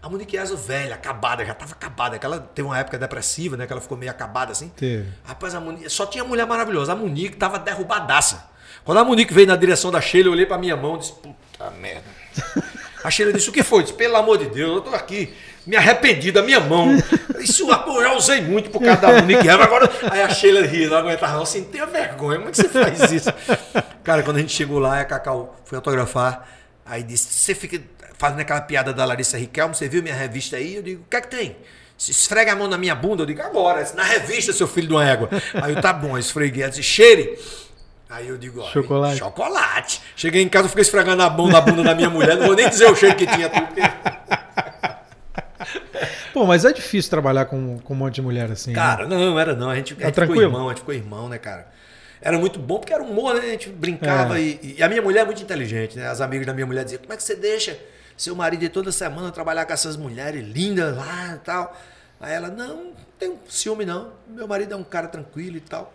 A Monique Evas velha, acabada, já tava acabada. Aquela teve uma época depressiva, né? Que ela ficou meio acabada assim. Teve. Rapaz, a Monique, só tinha mulher maravilhosa. A Monique tava derrubadaça. Quando a Monique veio na direção da Sheila, eu olhei pra minha mão e disse, puta merda. A Sheila disse, o que foi? Eu disse, pelo amor de Deus, eu tô aqui, me arrependi da minha mão. Isso eu já usei muito por causa da Monique. Agora, aí a Sheila ria, não aguentava não. Assim, tenha vergonha, como é que você faz isso? Cara, quando a gente chegou lá, a Cacau foi autografar, aí disse, você fica fazendo aquela piada da Larissa Riquelme, você viu minha revista aí? Eu digo, o que é que tem? Se esfrega a mão na minha bunda, eu digo, agora, na revista, seu filho de uma égua. Aí eu, tá bom, eu esfreguei, ela disse, cheire. Aí eu digo, ó, Chocolate. chocolate. Cheguei em casa, eu fiquei esfregando a mão na bunda da minha mulher, não vou nem dizer o cheiro que tinha porque- Pô, mas é difícil trabalhar com, com um monte de mulher assim. né? Cara, não, era não. A gente, a gente ficou irmão, a gente ficou irmão, né, cara? Era muito bom porque era humor, né? A gente brincava É. e, e a minha mulher é muito inteligente, né? As amigas da minha mulher diziam, como é que você deixa seu marido ir toda semana trabalhar com essas mulheres lindas lá e tal? Aí ela, não, não tem ciúme não. Meu marido é um cara tranquilo e tal.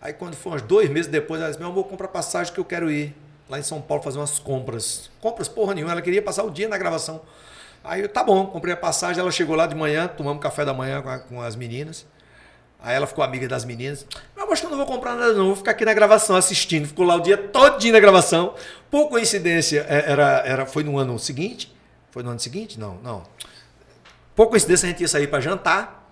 Aí quando foi uns dois meses depois, ela disse, meu amor, compra passagem que eu quero ir lá em São Paulo fazer umas compras. Compras porra nenhuma, ela queria passar o dia na gravação. Aí eu, tá bom, comprei a passagem, ela chegou lá de manhã, tomamos café da manhã com, a- com as meninas. Aí ela ficou amiga das meninas. Mas acho que eu não vou comprar nada, não. Vou ficar aqui na gravação assistindo. Ficou lá o dia todinho na gravação. Por coincidência, é, era, era, foi no ano seguinte. Foi no ano seguinte? Não, não. Por coincidência, a gente ia sair para jantar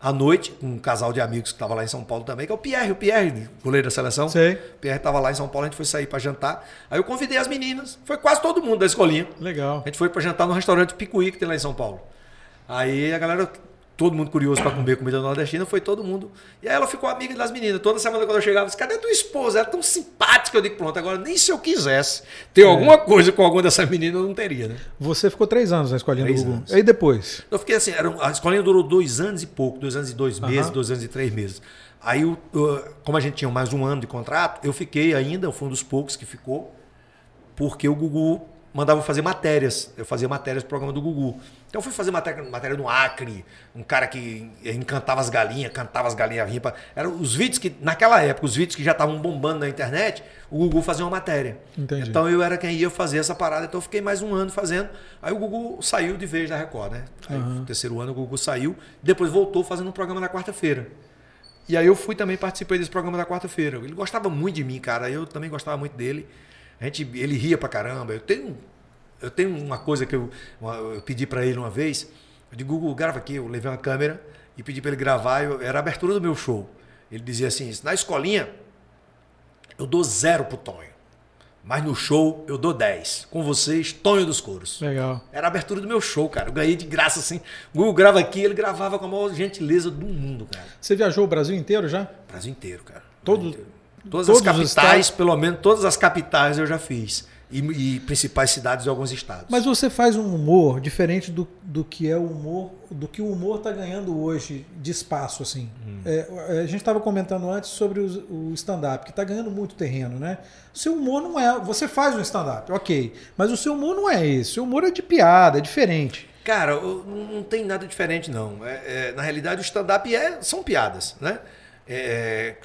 à noite, com um casal de amigos que estava lá em São Paulo também, que é o Pierre, o Pierre, goleiro da seleção. Sei. O Pierre estava lá em São Paulo, a gente foi sair para jantar. Aí eu convidei as meninas. Foi quase todo mundo da escolinha. Legal. A gente foi para jantar no restaurante Picuí, que tem lá em São Paulo. Aí a galera, todo mundo curioso para comer comida nordestina, foi todo mundo. E aí ela ficou amiga das meninas. Toda semana quando eu chegava, eu disse, cadê tua esposa? Ela é tão simpática. Eu digo, pronto, agora nem se eu quisesse ter alguma coisa com alguma dessas meninas, eu não teria, né? Você ficou três anos na escolinha Três do Gugu. E depois? Eu fiquei assim, era a escolinha durou dois anos e pouco, dois anos e dois meses, Aham. dois anos e três meses. Aí, o- como a gente tinha mais um ano de contrato, eu fiquei ainda, eu fui um dos poucos que ficou, porque o Gugu mandava fazer matérias. Eu fazia matérias do programa do Gugu. Então eu fui fazer matéria, matéria no Acre, um cara que encantava as galinhas, cantava as galinhas pra... Eram os vídeos que, naquela época, os vídeos que já estavam bombando na internet, o Gugu fazia uma matéria. Entendi. Então eu era quem ia fazer essa parada, então eu fiquei mais um ano fazendo. Aí o Gugu saiu de vez da Record, né? Aí no terceiro ano o Gugu saiu, depois voltou fazendo um programa na quarta-feira. E aí eu fui também participei desse programa da quarta-feira. Ele gostava muito de mim, cara. Eu também gostava muito dele. A gente, ele ria pra caramba. Eu tenho, eu tenho uma coisa que eu, uma- eu pedi pra ele uma vez. Eu digo, Gugu, grava aqui. Eu levei uma câmera e pedi pra ele gravar. Eu- era a abertura do meu show. Ele dizia assim: na escolinha, eu dou zero pro Tonho. Mas no show eu dou 10. Com vocês, Tonho dos Coros. Legal. Era a abertura do meu show, cara. Eu ganhei de graça assim. O Gugu grava aqui, ele gravava com a maior gentileza do mundo, cara. Você viajou o Brasil inteiro já? Brasil inteiro, cara. Todo- Brasil inteiro. Todas todos as capitais, pelo menos todas as capitais eu já fiz. E, e principais cidades de alguns estados. Mas você faz um humor diferente do, do que é o humor, do que o humor está ganhando hoje de espaço, assim. Hum. É, a gente estava comentando antes sobre o, o stand-up, que está ganhando muito terreno, né? O seu humor não é. Você faz um stand-up, ok. Mas o seu humor não é esse. O seu humor é de piada, é diferente. Cara, não tem nada diferente, não. É, é, na realidade, o stand-up é, são piadas, né? É,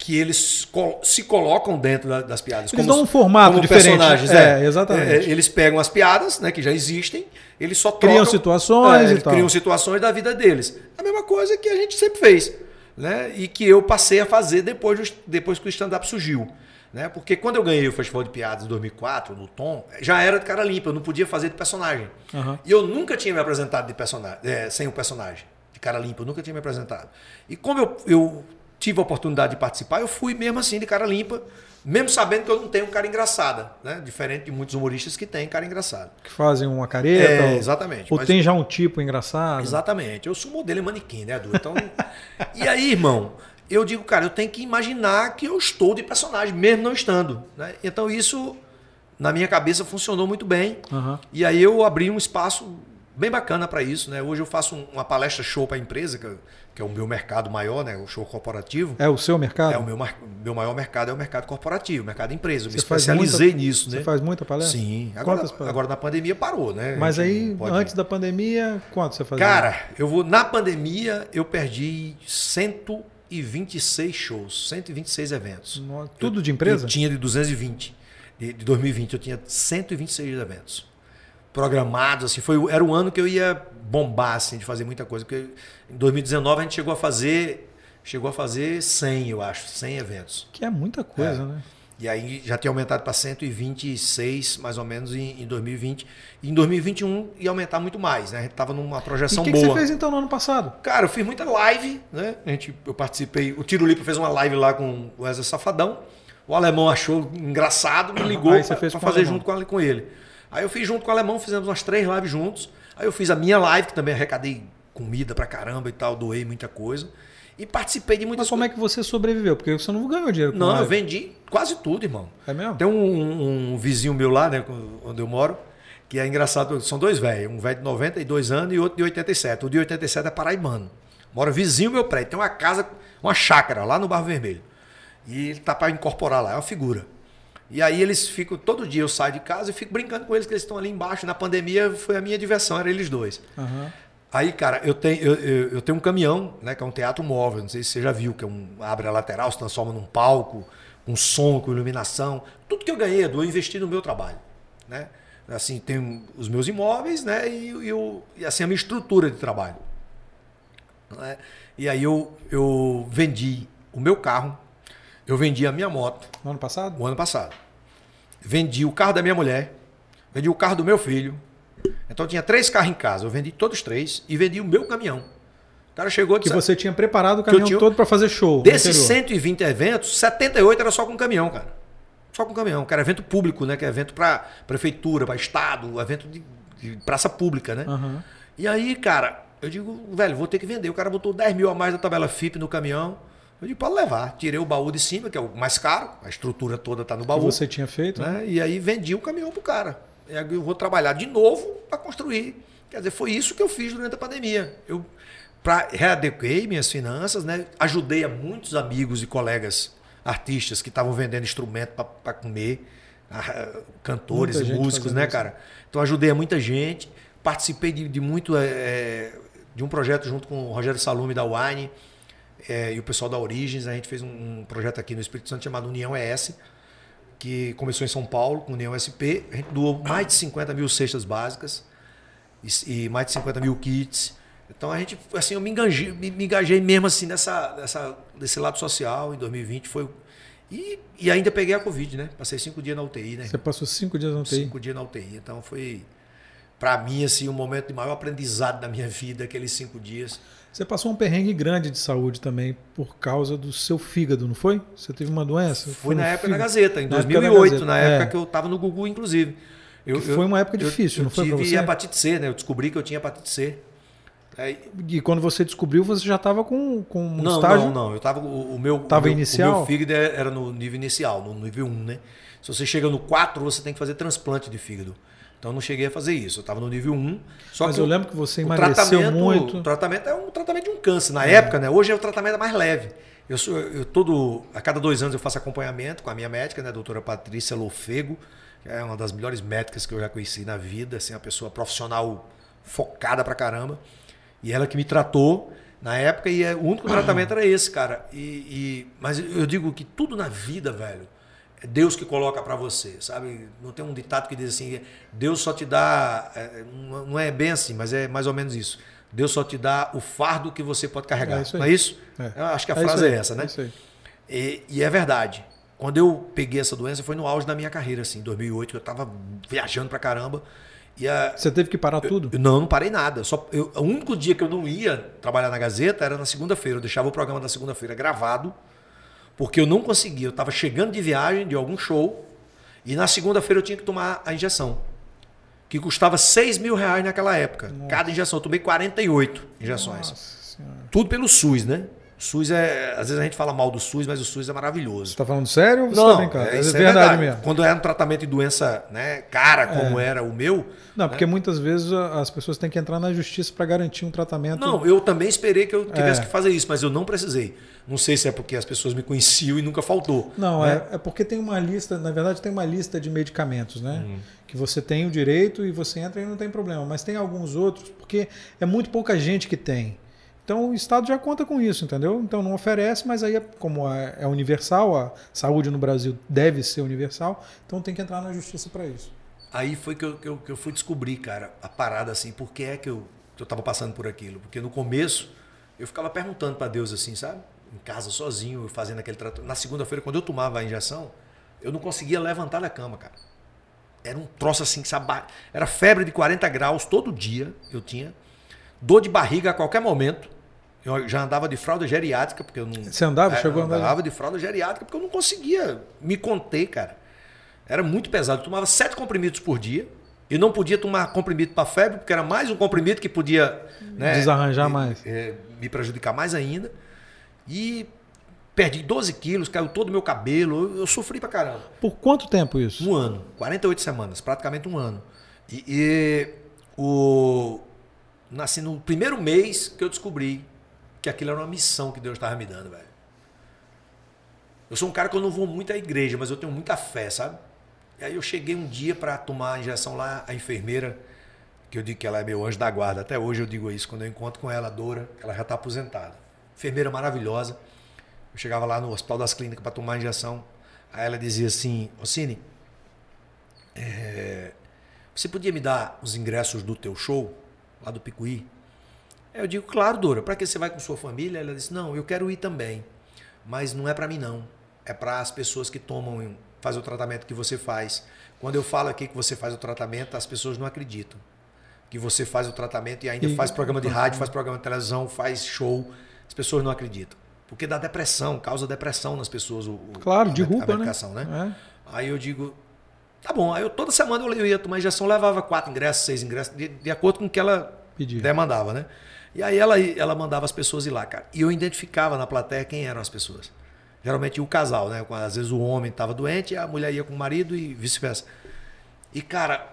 que eles se colocam dentro das piadas. Eles como, dão um formato como diferente. Personagens, é, é exatamente. É, eles pegam as piadas, né, que já existem, eles só trocam, criam situações, é, criam situações da vida deles. A mesma coisa que a gente sempre fez, né, e que eu passei a fazer depois, depois que o stand-up surgiu. Né? Porque quando eu ganhei o Festival de Piadas em 2004, no Tom, já era de cara limpa, eu não podia fazer de personagem. Uhum. E eu nunca tinha me apresentado de personagem, é, sem o personagem, de cara limpa, eu nunca tinha me apresentado. E como eu, eu tive a oportunidade de participar, eu fui mesmo assim, de cara limpa, mesmo sabendo que eu não tenho cara engraçada, né? Diferente de muitos humoristas que têm cara engraçada. Que fazem uma careta. É, exatamente. Ou mas, tem já um tipo engraçado. Exatamente. Eu sou modelo e manequim, né, Edu? Então, e aí, irmão, eu digo, cara, eu tenho que imaginar que eu estou de personagem, mesmo não estando. Né? Então isso, na minha cabeça, funcionou muito bem. Uhum. E aí eu abri um espaço bem bacana para isso. Né? Hoje eu faço uma palestra show para a empresa, que, que, é o meu mercado maior, né? o show corporativo. É o seu mercado? É o meu, meu maior mercado é o mercado corporativo, o mercado empresa. Eu me especializei muita, nisso. Né? Você faz muita palestra? Sim. Agora, agora na pandemia parou, né? Mas aí, antes da pandemia, quanto você fazia? Cara, eu vou. Na pandemia, eu perdi 126 shows, 126 eventos. Nossa, tudo de empresa? Eu tinha de 220. De, de 2020, eu tinha 126 eventos programados, assim, foi, era o ano que eu ia bombar, assim, de fazer muita coisa, porque em 2019 a gente chegou a fazer, chegou a fazer 100, eu acho, 100 eventos. Que é muita coisa, é. né? E aí já tinha aumentado para 126, mais ou menos, em, em 2020. E em 2021 ia aumentar muito mais, né? A gente tava numa projeção e que boa. O que você fez então no ano passado? Cara, eu fiz muita live, né? A gente, eu participei, o Tiro Lipo fez uma live lá com o Wesley Safadão. O alemão achou engraçado, me ligou para fazer junto com, com ele. Aí eu fiz junto com o alemão, fizemos umas três lives juntos. Aí eu fiz a minha live, que também arrecadei comida pra caramba e tal, doei muita coisa. E participei de muitas Mas como é que você sobreviveu? Porque você não ganhou dinheiro com Não, live. eu vendi quase tudo, irmão. É mesmo? Tem um, um, vizinho meu lá, né, onde eu moro, que é engraçado. São dois velhos. Um velho de 92 anos e outro de 87. O de 87 é paraibano. Mora vizinho meu prédio. Tem uma casa, uma chácara lá no Barro Vermelho. E ele tá para incorporar lá, é uma figura. E aí eles ficam, todo dia eu saio de casa e fico brincando com eles, que eles estão ali embaixo. Na pandemia foi a minha diversão, era eles dois. Uhum. Aí, cara, eu tenho, eu, eu, eu, tenho um caminhão, né, que é um teatro móvel, não sei se você já viu, que é um, abre a lateral, se transforma num palco, com som, com iluminação. Tudo que eu ganhei, Edu, eu investi no meu trabalho. Né? Assim, tem os meus imóveis, né, e, e assim, a minha estrutura de trabalho. Né? E aí eu, eu vendi o meu carro, eu vendi a minha moto. No ano passado? O ano passado. Vendi o carro da minha mulher, vendi o carro do meu filho. Então tinha três carros em casa. Eu vendi todos três e vendi o meu caminhão. O cara chegou Que você tinha preparado o caminhão tinha... todo para fazer show. Desses 120 eventos, 78 era só com caminhão, cara. Só com caminhão, que era evento público, né? Que é evento para prefeitura, para estado, evento de, de, praça pública, né? Uhum. E aí, cara, eu digo, velho, vou ter que vender. O cara botou 10 mil a mais da tabela FIP no caminhão. Eu disse, pode levar. Tirei o baú de cima, que é o mais caro, a estrutura toda está no baú. Que você tinha feito? Né? E aí vendi o caminhão pro cara. E eu vou trabalhar de novo para construir. Quer dizer, foi isso que eu fiz durante a pandemia. Eu pra, readequei minhas finanças, né? ajudei a muitos amigos e colegas artistas que estavam vendendo instrumento para comer, cantores e músicos, né, cara? Então ajudei a muita gente, participei de, de muito é, de um projeto junto com o Rogério Salume da Wine é, e o pessoal da Origens, a gente fez um, um, projeto aqui no Espírito Santo chamado União ES, que começou em São Paulo, com União SP. A gente doou mais de 50 mil cestas básicas e, e mais de 50 mil kits. Então a gente, assim, eu me engajei, me, me engajei mesmo assim nessa, nessa, nesse lado social em 2020. Foi, e, e ainda peguei a Covid, né? Passei cinco dias na UTI, né? Você passou cinco dias na UTI? Cinco dias na UTI. Então foi, para mim, assim, um momento de maior aprendizado da minha vida, aqueles cinco dias. Você passou um perrengue grande de saúde também por causa do seu fígado, não foi? Você teve uma doença? Foi, foi na época fígado. da Gazeta, em na 2008, Gazeta. na época é. que eu estava no Gugu, inclusive. Eu, foi uma época difícil, eu, não foi Eu tive hepatite C, né? Eu descobri que eu tinha hepatite C. E quando você descobriu, você já estava com, com um não, estágio? não, não. Eu tava, o, o meu, Tava o meu, inicial? O meu fígado era no nível inicial, no nível 1, né? Se você chega no 4, você tem que fazer transplante de fígado. Então eu não cheguei a fazer isso. Eu estava no nível 1. Só Mas que eu lembro que você emagreceu tratamento, muito. O tratamento é um tratamento de um câncer. Na época, né? Hoje é o tratamento mais leve. Eu sou, eu todo, a cada dois anos eu faço acompanhamento com a minha médica, né, a doutora Patrícia Lofego, que é uma das melhores médicas que eu já conheci na vida, assim, uma pessoa profissional focada pra caramba. E ela que me tratou na época e é, o único tratamento era esse, cara. E, e- mas eu digo que tudo na vida, velho, é Deus que coloca pra você, sabe? Não tem um ditado que diz assim, Deus só te dá, é, não não é bem assim, mas é mais ou menos isso. Deus só te dá o fardo que você pode carregar. É isso aí. não é isso? É. Eu acho que a É frase é essa, né? isso aí. E, e é verdade. Quando eu peguei essa doença foi no auge da minha carreira, assim, em 2008, eu tava viajando pra caramba. E a, Você teve que parar tudo? eu não, não parei nada. Só, eu, o único dia que eu não ia trabalhar na Gazeta era na segunda-feira. Eu deixava o programa da segunda-feira gravado, porque eu não conseguia. Eu estava chegando de viagem, de algum show, e na segunda-feira eu tinha que tomar a injeção, que custava 6 mil reais naquela época. Cada injeção. Eu tomei 48 injeções. Nossa. Tudo pelo SUS, né? O SUS é. Às vezes a gente fala mal do SUS, mas o SUS é maravilhoso. Você tá falando sério ou você Não, tá brincando? é, É, isso verdade, mesmo. Quando era um tratamento de doença né, cara, como era o meu, Não, porque muitas vezes as pessoas têm que entrar na justiça para garantir um tratamento. Não, eu também esperei que eu tivesse É. que fazer isso, mas eu não precisei. Não sei se é porque as pessoas me conheciam e nunca faltou. Não, né? é, é porque tem uma lista, na verdade tem uma lista de medicamentos, né? Uhum. Que você tem o direito e você entra e não tem problema. Mas tem alguns outros, porque é muito pouca gente que tem. Então o Estado já conta com isso, entendeu? Então não oferece, mas aí, é- como é, é universal, a saúde no Brasil deve ser universal, então tem que entrar na justiça para isso. Aí foi que eu, que, eu, que eu fui descobrir, cara, a parada assim, por que é que eu, que eu tava passando por aquilo. Porque no começo eu ficava perguntando para Deus assim, sabe? Em casa, sozinho, fazendo aquele tratamento. Na segunda-feira, quando eu tomava a injeção, eu não conseguia levantar da cama, cara. Era um troço assim, sabe? Era febre de 40 graus todo dia, eu tinha. Dor de barriga a qualquer momento. Eu já andava de fralda geriátrica, porque eu não. Você andava? É, Chegou a andar? andava de fralda geriátrica, porque eu não conseguia me conter, cara. Era muito pesado. Eu tomava sete comprimidos por dia. E não podia tomar comprimido para febre, porque era mais um comprimido que podia né, Desarranjar mais. é, me prejudicar mais ainda. E perdi 12 quilos, caiu todo o meu cabelo. Eu, eu sofri pra caramba. Por quanto tempo isso? Um ano, 48 semanas, praticamente um ano. E, e o nasci no primeiro mês que eu descobri que aquilo era uma missão que Deus estava me dando, velho. Eu sou um cara que eu não vou muito à igreja, mas eu tenho muita fé, sabe? E aí eu cheguei um dia para tomar a injeção lá, a enfermeira, que eu digo que ela é meu anjo da guarda, até hoje eu digo isso, quando eu encontro com ela, a Dora, ela já está aposentada. Enfermeira maravilhosa. Eu chegava lá no Hospital das Clínicas para tomar injeção. Aí ela dizia assim, Ocine, é, você podia me dar os ingressos do teu show, lá do Picuí? Eu digo, claro, Dora, para que você vai com sua família? Ela disse, não, eu quero ir também, mas não é para mim não, é para as pessoas que tomam, fazem o tratamento que você faz. Quando eu falo aqui que você faz o tratamento, as pessoas não acreditam que você faz o tratamento e ainda E- faz programa de rádio, faz programa de televisão, faz show, as pessoas não acreditam. Porque dá depressão, causa depressão nas pessoas. O, Claro, a, derruba, a né? medicação, né? É. Aí eu digo, tá bom. Aí eu, toda semana eu ia tomar injeção, levava quatro ingressos, seis ingressos, de, de acordo com o que ela demandava, né? E aí ela, ela mandava as pessoas ir lá, cara. E eu identificava na plateia quem eram as pessoas. Geralmente o casal, né? Às vezes o homem estava doente, a mulher ia com o marido e vice-versa. E, cara,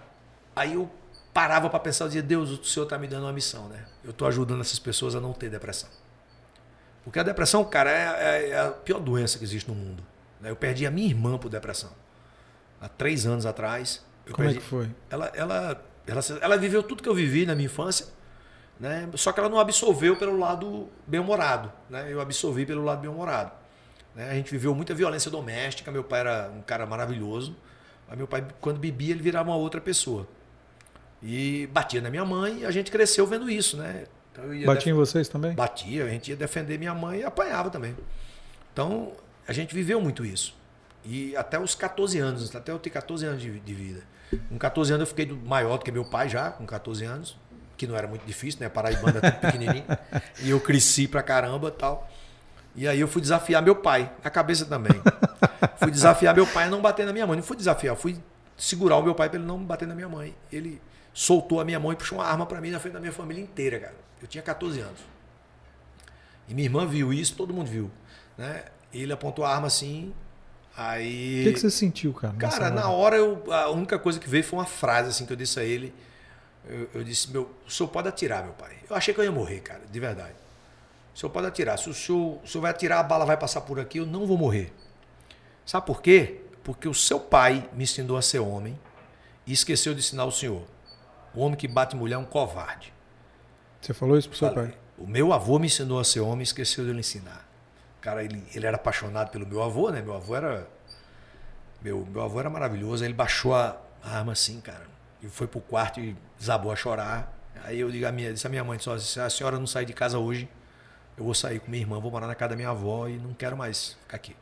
aí eu parava para pensar, eu dizia, Deus, o Senhor está me dando uma missão, né? Eu estou ajudando essas pessoas a não ter depressão. Porque a depressão, cara, é, é- é a pior doença que existe no mundo. Eu perdi a minha irmã por depressão. Há três anos atrás. eu Como é perdi- que foi? ela, ela, ela, ela viveu tudo que eu vivi na minha infância, né? só que ela não absorveu pelo lado bem-humorado. Né? Eu absorvi pelo lado bem-humorado. Né? A gente viveu muita violência doméstica, meu pai era um cara maravilhoso, mas meu pai, quando bebia, ele virava uma outra pessoa. E batia na minha mãe e a gente cresceu vendo isso. Né? Então, Batia em vocês também? Batia, a gente ia defender minha mãe e apanhava também. Então, a gente viveu muito isso. E até os 14 anos, até eu ter 14 anos de, de vida. Com 14 anos eu fiquei maior do que meu pai já, com 14 anos, que não era muito difícil, né? Paraibana tudo pequenininho. E eu cresci pra caramba e tal. E aí eu fui desafiar meu pai, na cabeça também. fui desafiar meu pai a não bater na minha mãe. Não fui desafiar, fui segurar o meu pai para ele não bater na minha mãe. Ele soltou a minha mão e puxou uma arma para mim na frente da minha família inteira, cara. Eu tinha 14 anos. E minha irmã viu isso, todo mundo viu. Né? Ele apontou a arma assim, aí... O que, que você sentiu, cara? Cara, na hora eu, a única coisa que veio foi uma frase assim que eu disse a ele. Eu, eu disse, meu, o senhor pode atirar, meu pai. Eu achei que eu ia morrer, cara, de verdade. O senhor pode atirar. Se o senhor, o senhor vai atirar, a bala vai passar por aqui, eu não vou morrer. Sabe por quê? Porque o seu pai me ensinou a ser homem e esqueceu de ensinar o senhor. O homem que bate mulher é um covarde. Você falou isso pro seu Falei. pai? O meu avô me ensinou a ser homem e esqueceu de lhe ensinar. Cara, ele, ele era apaixonado pelo meu avô, né? Meu avô era. Meu, meu avô era maravilhoso. Aí ele baixou a arma assim, cara. E foi pro quarto e desabou a chorar. Aí eu digo a minha, disse a minha mãe, só, se a senhora não sair de casa hoje, eu vou sair com minha irmã, vou morar na casa da minha avó e não quero mais ficar aqui.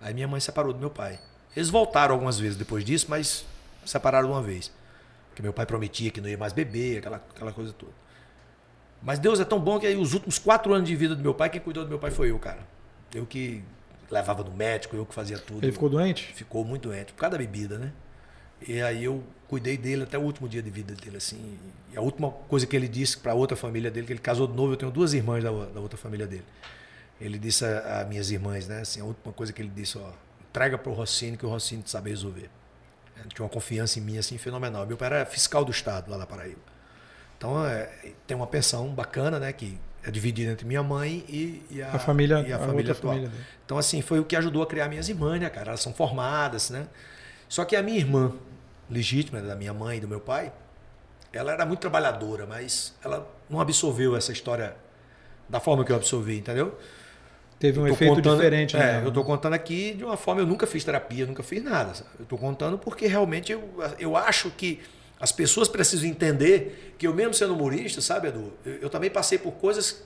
Aí minha mãe separou do meu pai. Eles voltaram algumas vezes depois disso, mas separaram uma vez. Porque meu pai prometia que não ia mais beber, aquela, aquela coisa toda. Mas Deus é tão bom que aí os últimos quatro anos de vida do meu pai, quem cuidou do meu pai foi eu, cara. Eu que levava no médico, eu que fazia tudo. Ele ficou doente? Ficou muito doente, por causa da bebida, né? E aí eu cuidei dele até o último dia de vida dele, assim. E a última coisa que ele disse para outra família dele, que ele casou de novo, eu tenho duas irmãs da, da outra família dele. Ele disse a, a minhas irmãs, né? Assim, a última coisa que ele disse, ó, entrega pro Rossini que o Rossini sabe resolver. Tinha uma confiança em mim, assim, fenomenal. Meu pai era fiscal do Estado lá na Paraíba. Então, é, tem uma pensão bacana, né? Que é dividida entre minha mãe e, e a, A família- e a a família atual. família. Então, assim, foi o que ajudou a criar minhas irmãs, né, cara? Elas são formadas, né? Só que a minha irmã, legítima, da minha mãe e do meu pai, ela era muito trabalhadora, mas ela não absorveu essa história da forma que eu absorvi, entendeu? Teve um efeito contando- diferente, é, né? eu tô contando aqui de uma forma, eu nunca fiz terapia, nunca fiz nada. sabe? Eu tô contando porque realmente eu, eu acho que as pessoas precisam entender que eu mesmo sendo humorista, sabe, Edu, eu, eu também passei por coisas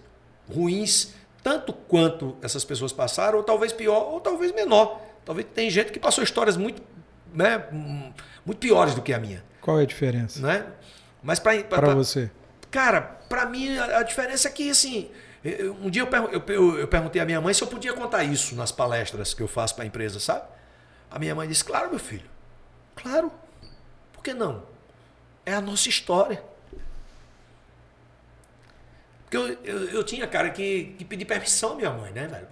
ruins, tanto quanto essas pessoas passaram, ou talvez pior, ou talvez menor. Talvez tem gente que passou histórias muito, né, hum, muito piores do que a minha, Qual é a diferença? né? Mas para Para você. Cara, pra mim a, a diferença é que, assim, um dia eu, pergun- eu, eu- eu perguntei à minha mãe se eu podia contar isso nas palestras que eu faço para a empresa, sabe? A minha mãe disse: Claro, meu filho. Claro. Por que não? É a nossa história. Porque eu, eu, eu tinha, cara, que, que pedir permissão à minha mãe, né, velho?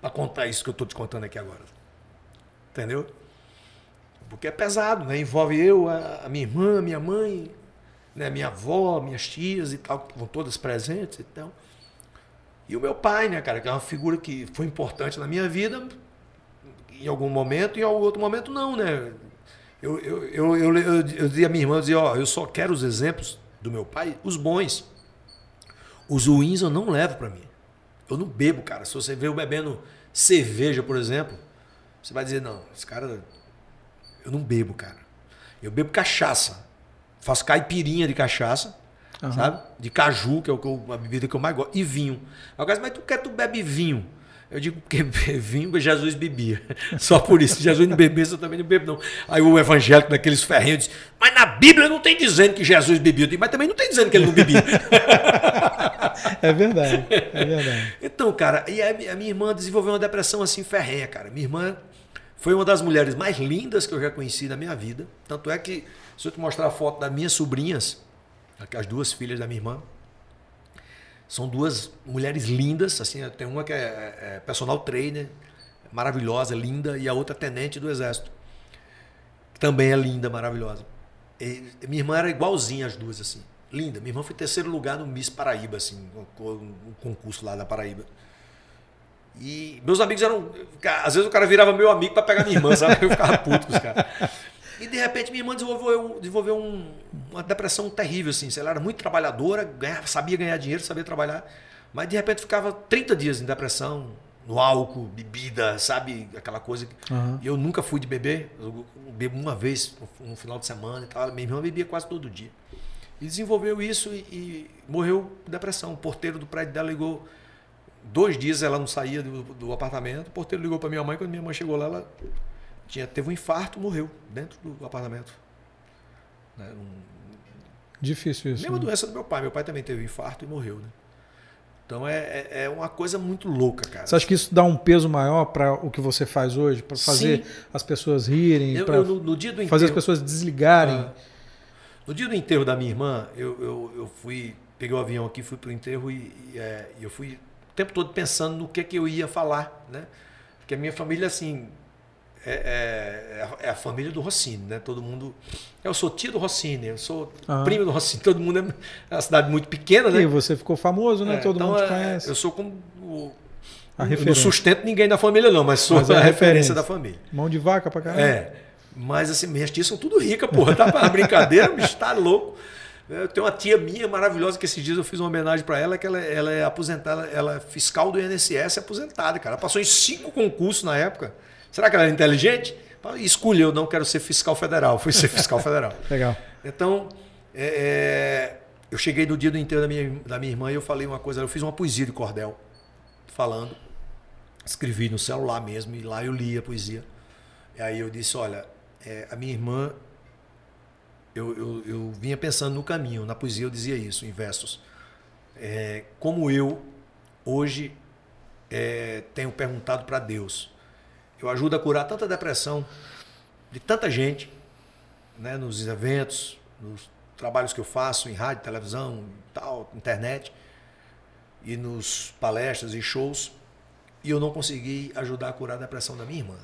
Pra contar isso que eu tô te contando aqui agora. Entendeu? Porque é pesado, né? Envolve eu, a, a minha irmã, a minha mãe, né? minha avó, minhas tias e tal, que vão todas presentes e tal. E o meu pai, né, cara, que é uma figura que foi importante na minha vida, em algum momento, e em outro momento não, né? Eu, eu, eu, eu, eu, eu dizia à minha irmã, eu dizia, ó, eu só quero os exemplos do meu pai, os bons. Os ruins eu não levo para mim. Eu não bebo, cara. Se você vê eu bebendo cerveja, por exemplo, você vai dizer, não, esse cara eu não bebo, cara. Eu bebo cachaça. Faço caipirinha de cachaça, Aham. sabe? De caju, que é eu- a bebida que eu mais gosto. E vinho. Aí o cara diz, mas tu quer tu bebe vinho? Eu digo, porque vinho Jesus bebia. Só por isso. Jesus não bebesse, eu também não bebo, não. Aí o evangélico, daqueles ferrinhos, diz, mas na Bíblia não tem dizendo que Jesus bebia. Eu digo, mas também não tem dizendo que ele não bebia. É verdade. É verdade. Então, cara, e a minha irmã desenvolveu uma depressão assim ferrenha, cara. Minha irmã foi uma das mulheres mais lindas que eu já conheci na minha vida. Tanto é que, se eu te mostrar a foto das minhas sobrinhas, as duas filhas da minha irmã, são duas mulheres lindas. Assim, tem uma que é, é personal trainer, maravilhosa, linda, e a outra tenente do exército. que Também é linda, maravilhosa. E minha irmã era igualzinha as duas, assim. Linda. Minha irmã foi terceiro lugar no Miss Paraíba, assim, um concurso lá da Paraíba. E meus amigos eram. Às vezes o cara virava meu amigo para pegar minha irmã, sabe? Eu ficava puto com os caras. E de repente minha irmã desenvolveu, desenvolveu um- uma depressão terrível, assim. Ela era muito trabalhadora, ganhava, sabia ganhar dinheiro, sabia trabalhar, mas de repente ficava 30 dias em depressão, no álcool, bebida, sabe? Aquela coisa. que-. E eu nunca fui de beber, eu bebo uma vez no final de semana e tal. Minha irmã bebia quase todo dia. E desenvolveu isso e, e morreu de depressão. O porteiro do prédio dela ligou. Dois dias ela não saía do, do apartamento. O porteiro ligou para minha mãe. Quando minha mãe chegou lá, ela tinha, teve um infarto morreu dentro do apartamento. Né? Um- Difícil isso. mesma né? doença do meu pai. Meu pai também teve um infarto e morreu. Né? Então é, é, é uma coisa muito louca, cara. Você acha que isso dá um peso maior para o que você faz hoje? Para fazer Sim. as pessoas rirem? Eu- eu no, no dia do fazer as enterro- pessoas desligarem? Ah. No dia do enterro da minha irmã, eu, eu, eu fui, peguei o avião aqui, fui pro enterro e, e, é, eu fui o tempo todo pensando no que, que eu ia falar, né? Porque a minha família, assim, é, é, é, a família do Rossini, né? Todo mundo. Eu sou tio do Rossini, eu sou Ah. primo do Rossini, todo mundo é, é uma cidade muito pequena, né? E você ficou famoso, né? É, Todo então, mundo te é, conhece. Eu sou como. O, não sustento ninguém da família, não, mas sou Mas é a referência referência. da família. Mão de vaca pra caramba. É. Mas assim, minhas tias são tudo ricas, porra. Tá pra brincadeira, bicho, tá louco. Eu tenho uma tia minha maravilhosa que esses dias eu fiz uma homenagem para ela, que ela, ela é aposentada, ela é fiscal do INSS aposentada, cara. Ela passou em cinco concursos na época. Será que ela era inteligente? Escolheu, não quero ser fiscal federal. Fui ser fiscal federal. Legal. Então, é, é, eu cheguei no dia do enterro da minha, da minha irmã e eu falei uma coisa, eu fiz uma poesia de cordel, falando, escrevi no celular mesmo, e lá eu li a poesia. E aí eu disse, olha, é, a minha irmã, eu, eu, eu vinha pensando no caminho, na poesia eu dizia isso, em versos. É, como eu, hoje, é, tenho perguntado para Deus, eu ajudo a curar tanta depressão de tanta gente, né, nos eventos, nos trabalhos que eu faço em rádio, televisão, tal, internet, e nos palestras e shows, e eu não consegui ajudar a curar a depressão da minha irmã.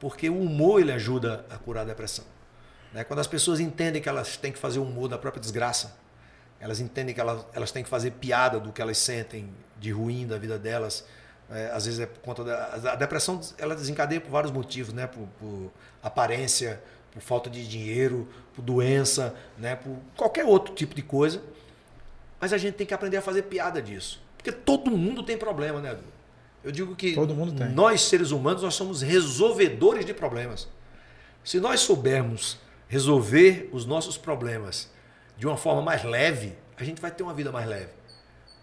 Porque o humor ele ajuda a curar a depressão. Né? Quando as pessoas entendem que elas têm que fazer humor da própria desgraça, elas entendem que elas, elas têm que fazer piada do que elas sentem de ruim da vida delas, é, às vezes é por conta da a depressão ela desencadeia por vários motivos, né? Por, por aparência, por falta de dinheiro, por doença, né? Por qualquer outro tipo de coisa. Mas a gente tem que aprender a fazer piada disso, porque todo mundo tem problema, né? Edu? Eu digo que Todo mundo tem. nós seres humanos nós somos resolvedores de problemas. Se nós soubermos resolver os nossos problemas de uma forma mais leve, a gente vai ter uma vida mais leve.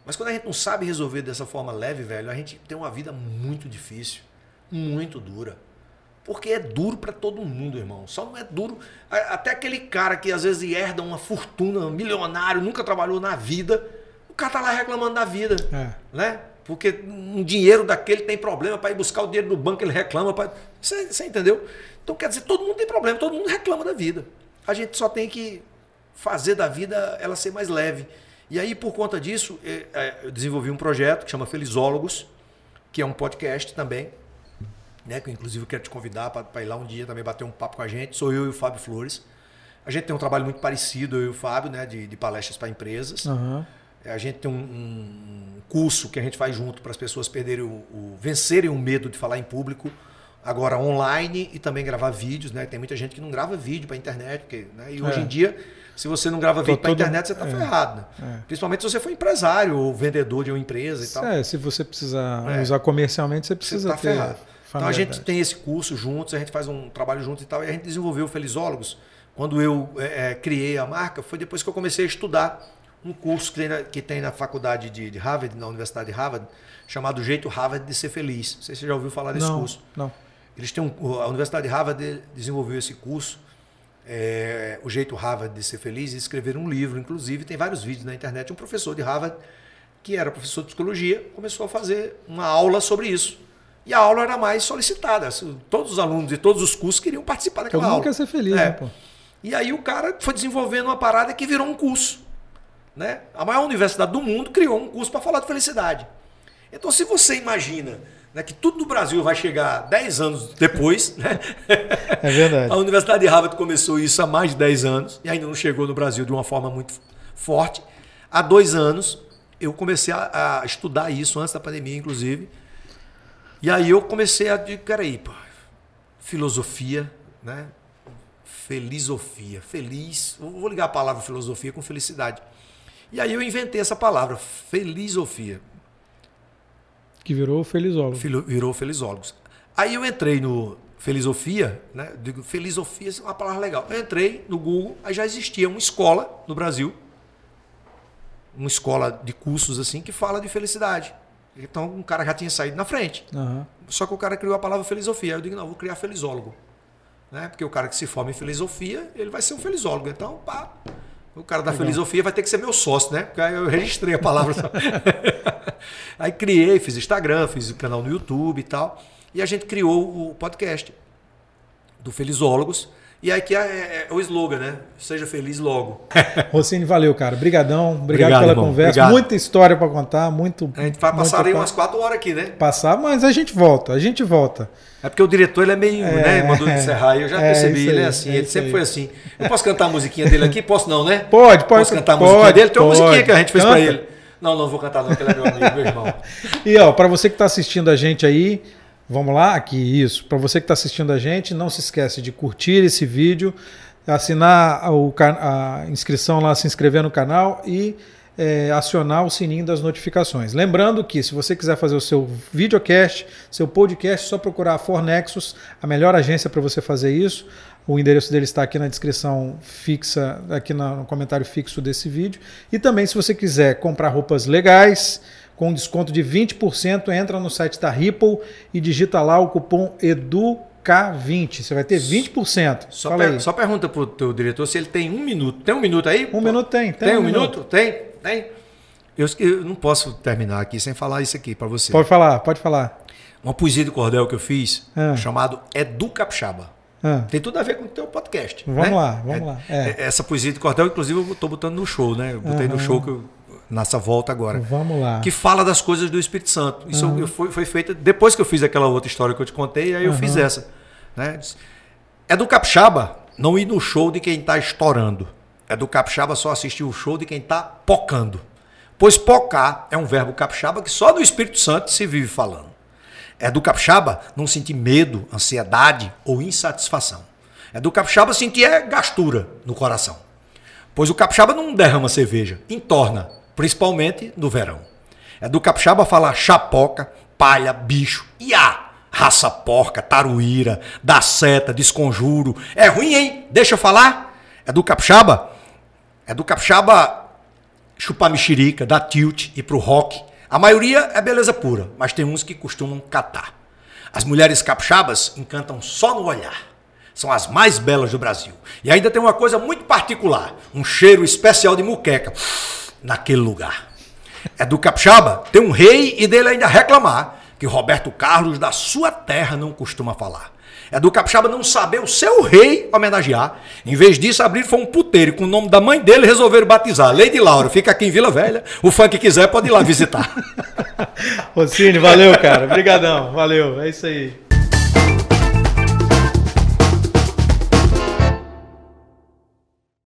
Mas quando a gente não sabe resolver dessa forma leve, velho, a gente tem uma vida muito difícil, muito dura. Porque é duro para todo mundo, irmão. Só não é duro. Até aquele cara que às vezes herda uma fortuna, milionário, nunca trabalhou na vida, o cara tá lá reclamando da vida, É. né? Porque um dinheiro daquele tem problema para ir buscar o dinheiro do banco, ele reclama. Pra... Você, você entendeu? Então quer dizer, todo mundo tem problema, todo mundo reclama da vida. A gente só tem que fazer da vida ela ser mais leve. E aí, por conta disso, eh, eh, eu desenvolvi um projeto que chama Felizólogos, que é um podcast também, né? Que eu, inclusive eu quero te convidar para ir lá um dia também bater um papo com a gente. Sou eu e o Fábio Flores. A gente tem um trabalho muito parecido, eu e o Fábio, né? De, de palestras para empresas. Aham. A gente tem um, um curso que a gente faz junto para as pessoas perderem o, o- vencerem o medo de falar em público, agora online e também gravar vídeos, né? Tem muita gente que não grava vídeo para internet, porque, né? e hoje É. em dia, se você não grava Tô vídeo para todo- internet, você está é. ferrado, né? É. Principalmente se você for empresário ou vendedor de uma empresa e tal. É, se você precisar É. usar comercialmente, você Você precisa está ter. ferrado. Então a gente tem esse curso juntos, a gente faz um trabalho juntos e tal, e a gente desenvolveu Felizólogos. Quando eu é, é, criei a marca, foi depois que eu comecei a estudar um curso que tem na, que tem na faculdade de, de Harvard, na Universidade de Harvard, chamado Jeito Harvard de Ser Feliz. Não sei se você já ouviu falar desse não, curso. Não. Eles têm um, a Universidade de Harvard desenvolveu esse curso, é, o jeito Harvard de ser feliz, e escreveram um livro, inclusive tem vários vídeos na internet. Um professor de Harvard, que era professor de psicologia, começou a fazer uma aula sobre isso. E a aula era mais solicitada. Todos os alunos de todos os cursos queriam participar daquela aula. quer ser feliz, É. né, pô? E aí o cara foi desenvolvendo uma parada que virou um curso. Né? A maior universidade do mundo criou um curso para falar de felicidade. Então, se você imagina né, que tudo no Brasil vai chegar 10 anos depois, né? É verdade. a Universidade de Harvard começou isso há mais de 10 anos e ainda não chegou no Brasil de uma forma muito forte. Há dois anos eu comecei a, a estudar isso, antes da pandemia, inclusive. E aí eu comecei a dizer, peraí, pô, filosofia, né? Felizofia. Feliz. Vou ligar a palavra filosofia com felicidade. E aí eu inventei essa palavra, felizofia. Que virou o felizólogo. Filo- Virou felizólogos. Aí eu entrei no Felizofia, né? Digo, felizofia é uma palavra legal. Eu entrei no Google, aí já existia uma escola no Brasil, uma escola de cursos assim, que fala de felicidade. Então um cara já tinha saído na frente. Aham. Só que o cara criou a palavra filosofia. Aí eu digo, não, vou criar felizólogo. Né? Porque o cara que se forma em filosofia, ele vai ser um felizólogo. Então, pá, o cara da Legal. filosofia vai ter que ser meu sócio, né? Porque aí eu registrei a palavra. só. aí criei, fiz Instagram, fiz o canal no YouTube e tal. E a gente criou o podcast do Felizólogos. E aqui é, é, é o slogan, né? Seja feliz logo. Rossini, valeu, cara. Obrigadão. Obrigado, Obrigado, pela irmão. conversa. Obrigado. Muita história para contar, muito. A gente vai passar aí umas quatro horas aqui, né? Passar, mas a gente volta, a gente volta. É porque o diretor ele é meio, né? Mandou encerrar. Eu já é percebi, ele é assim, é ele sempre aí. foi assim. Eu posso cantar a musiquinha dele aqui? Posso não, né? Pode, pode. Posso cantar a pode, musiquinha dele? Tem uma pode. musiquinha que a gente fez pra Canta. ele. Não, não vou cantar não, porque ele é meu amigo, meu irmão. E ó, para você que está assistindo a gente aí, vamos lá, aqui isso. Para você que está assistindo a gente, não se esquece de curtir esse vídeo, assinar o, a inscrição lá, se inscrever no canal e é, acionar o sininho das notificações. Lembrando que se você quiser fazer o seu videocast, seu podcast, é só procurar a Fornexus, a melhor agência para você fazer isso. O endereço dele está aqui na descrição fixa, aqui no comentário fixo desse vídeo. E também, se você quiser comprar roupas legais, com desconto de 20%, entra no site da Ripple e digita lá o cupom EDUK20. Você vai ter 20%. Só, Fala per- só pergunta pro teu diretor se ele tem um minuto. Tem um minuto aí? Um minuto tem. Tem, Tem, um minuto? Tem? Tem? Eu, eu não posso terminar aqui sem falar isso aqui pra você. Pode falar, pode falar. Uma poesia de cordel que eu fiz, Ah. chamado Edu Capixaba. Ah, Tem tudo a ver com o teu podcast. Vamos né? lá, vamos lá. É. É- Essa poesia de cordel, inclusive, eu tô botando no show, né? Eu botei no Aham. show que eu- nessa volta agora. vamos lá. Que fala das coisas do Espírito Santo. Isso eu- foi, foi feito depois que eu fiz aquela outra história que eu te contei, aí eu fiz essa. Né? É do capixaba não ir no show de quem está estourando. É do capixaba só assistir o show de quem está pocando. Pois pocar é um verbo capixaba que só do Espírito Santo se vive falando. É do capixaba não sentir medo, ansiedade ou insatisfação. É do capixaba sentir é gastura no coração. Pois o capixaba não derrama cerveja, entorna, principalmente no verão. É do capixaba falar chapoca, palha, bicho, iá, raça porca, taruíra, da seta, desconjuro. É ruim, hein? Deixa eu falar. É do capixaba? É do capixaba chupar mexerica, dar tilt, ir pro rock. A maioria é beleza pura, mas tem uns que costumam catar. As mulheres capixabas encantam só no olhar. São as mais belas do Brasil. E ainda tem uma coisa muito particular: um cheiro especial de muqueca naquele lugar. É do capixaba ter um rei e dele ainda reclamar que Roberto Carlos da sua terra não costuma falar. É do capixaba não saber o seu rei homenagear. Em vez disso, abrir foi um puteiro com o nome da mãe dele resolveram batizar. Lady Laura, fica aqui em Vila Velha. O fã que quiser pode ir lá visitar. Rossini, valeu, cara. Obrigadão. Valeu. É isso aí.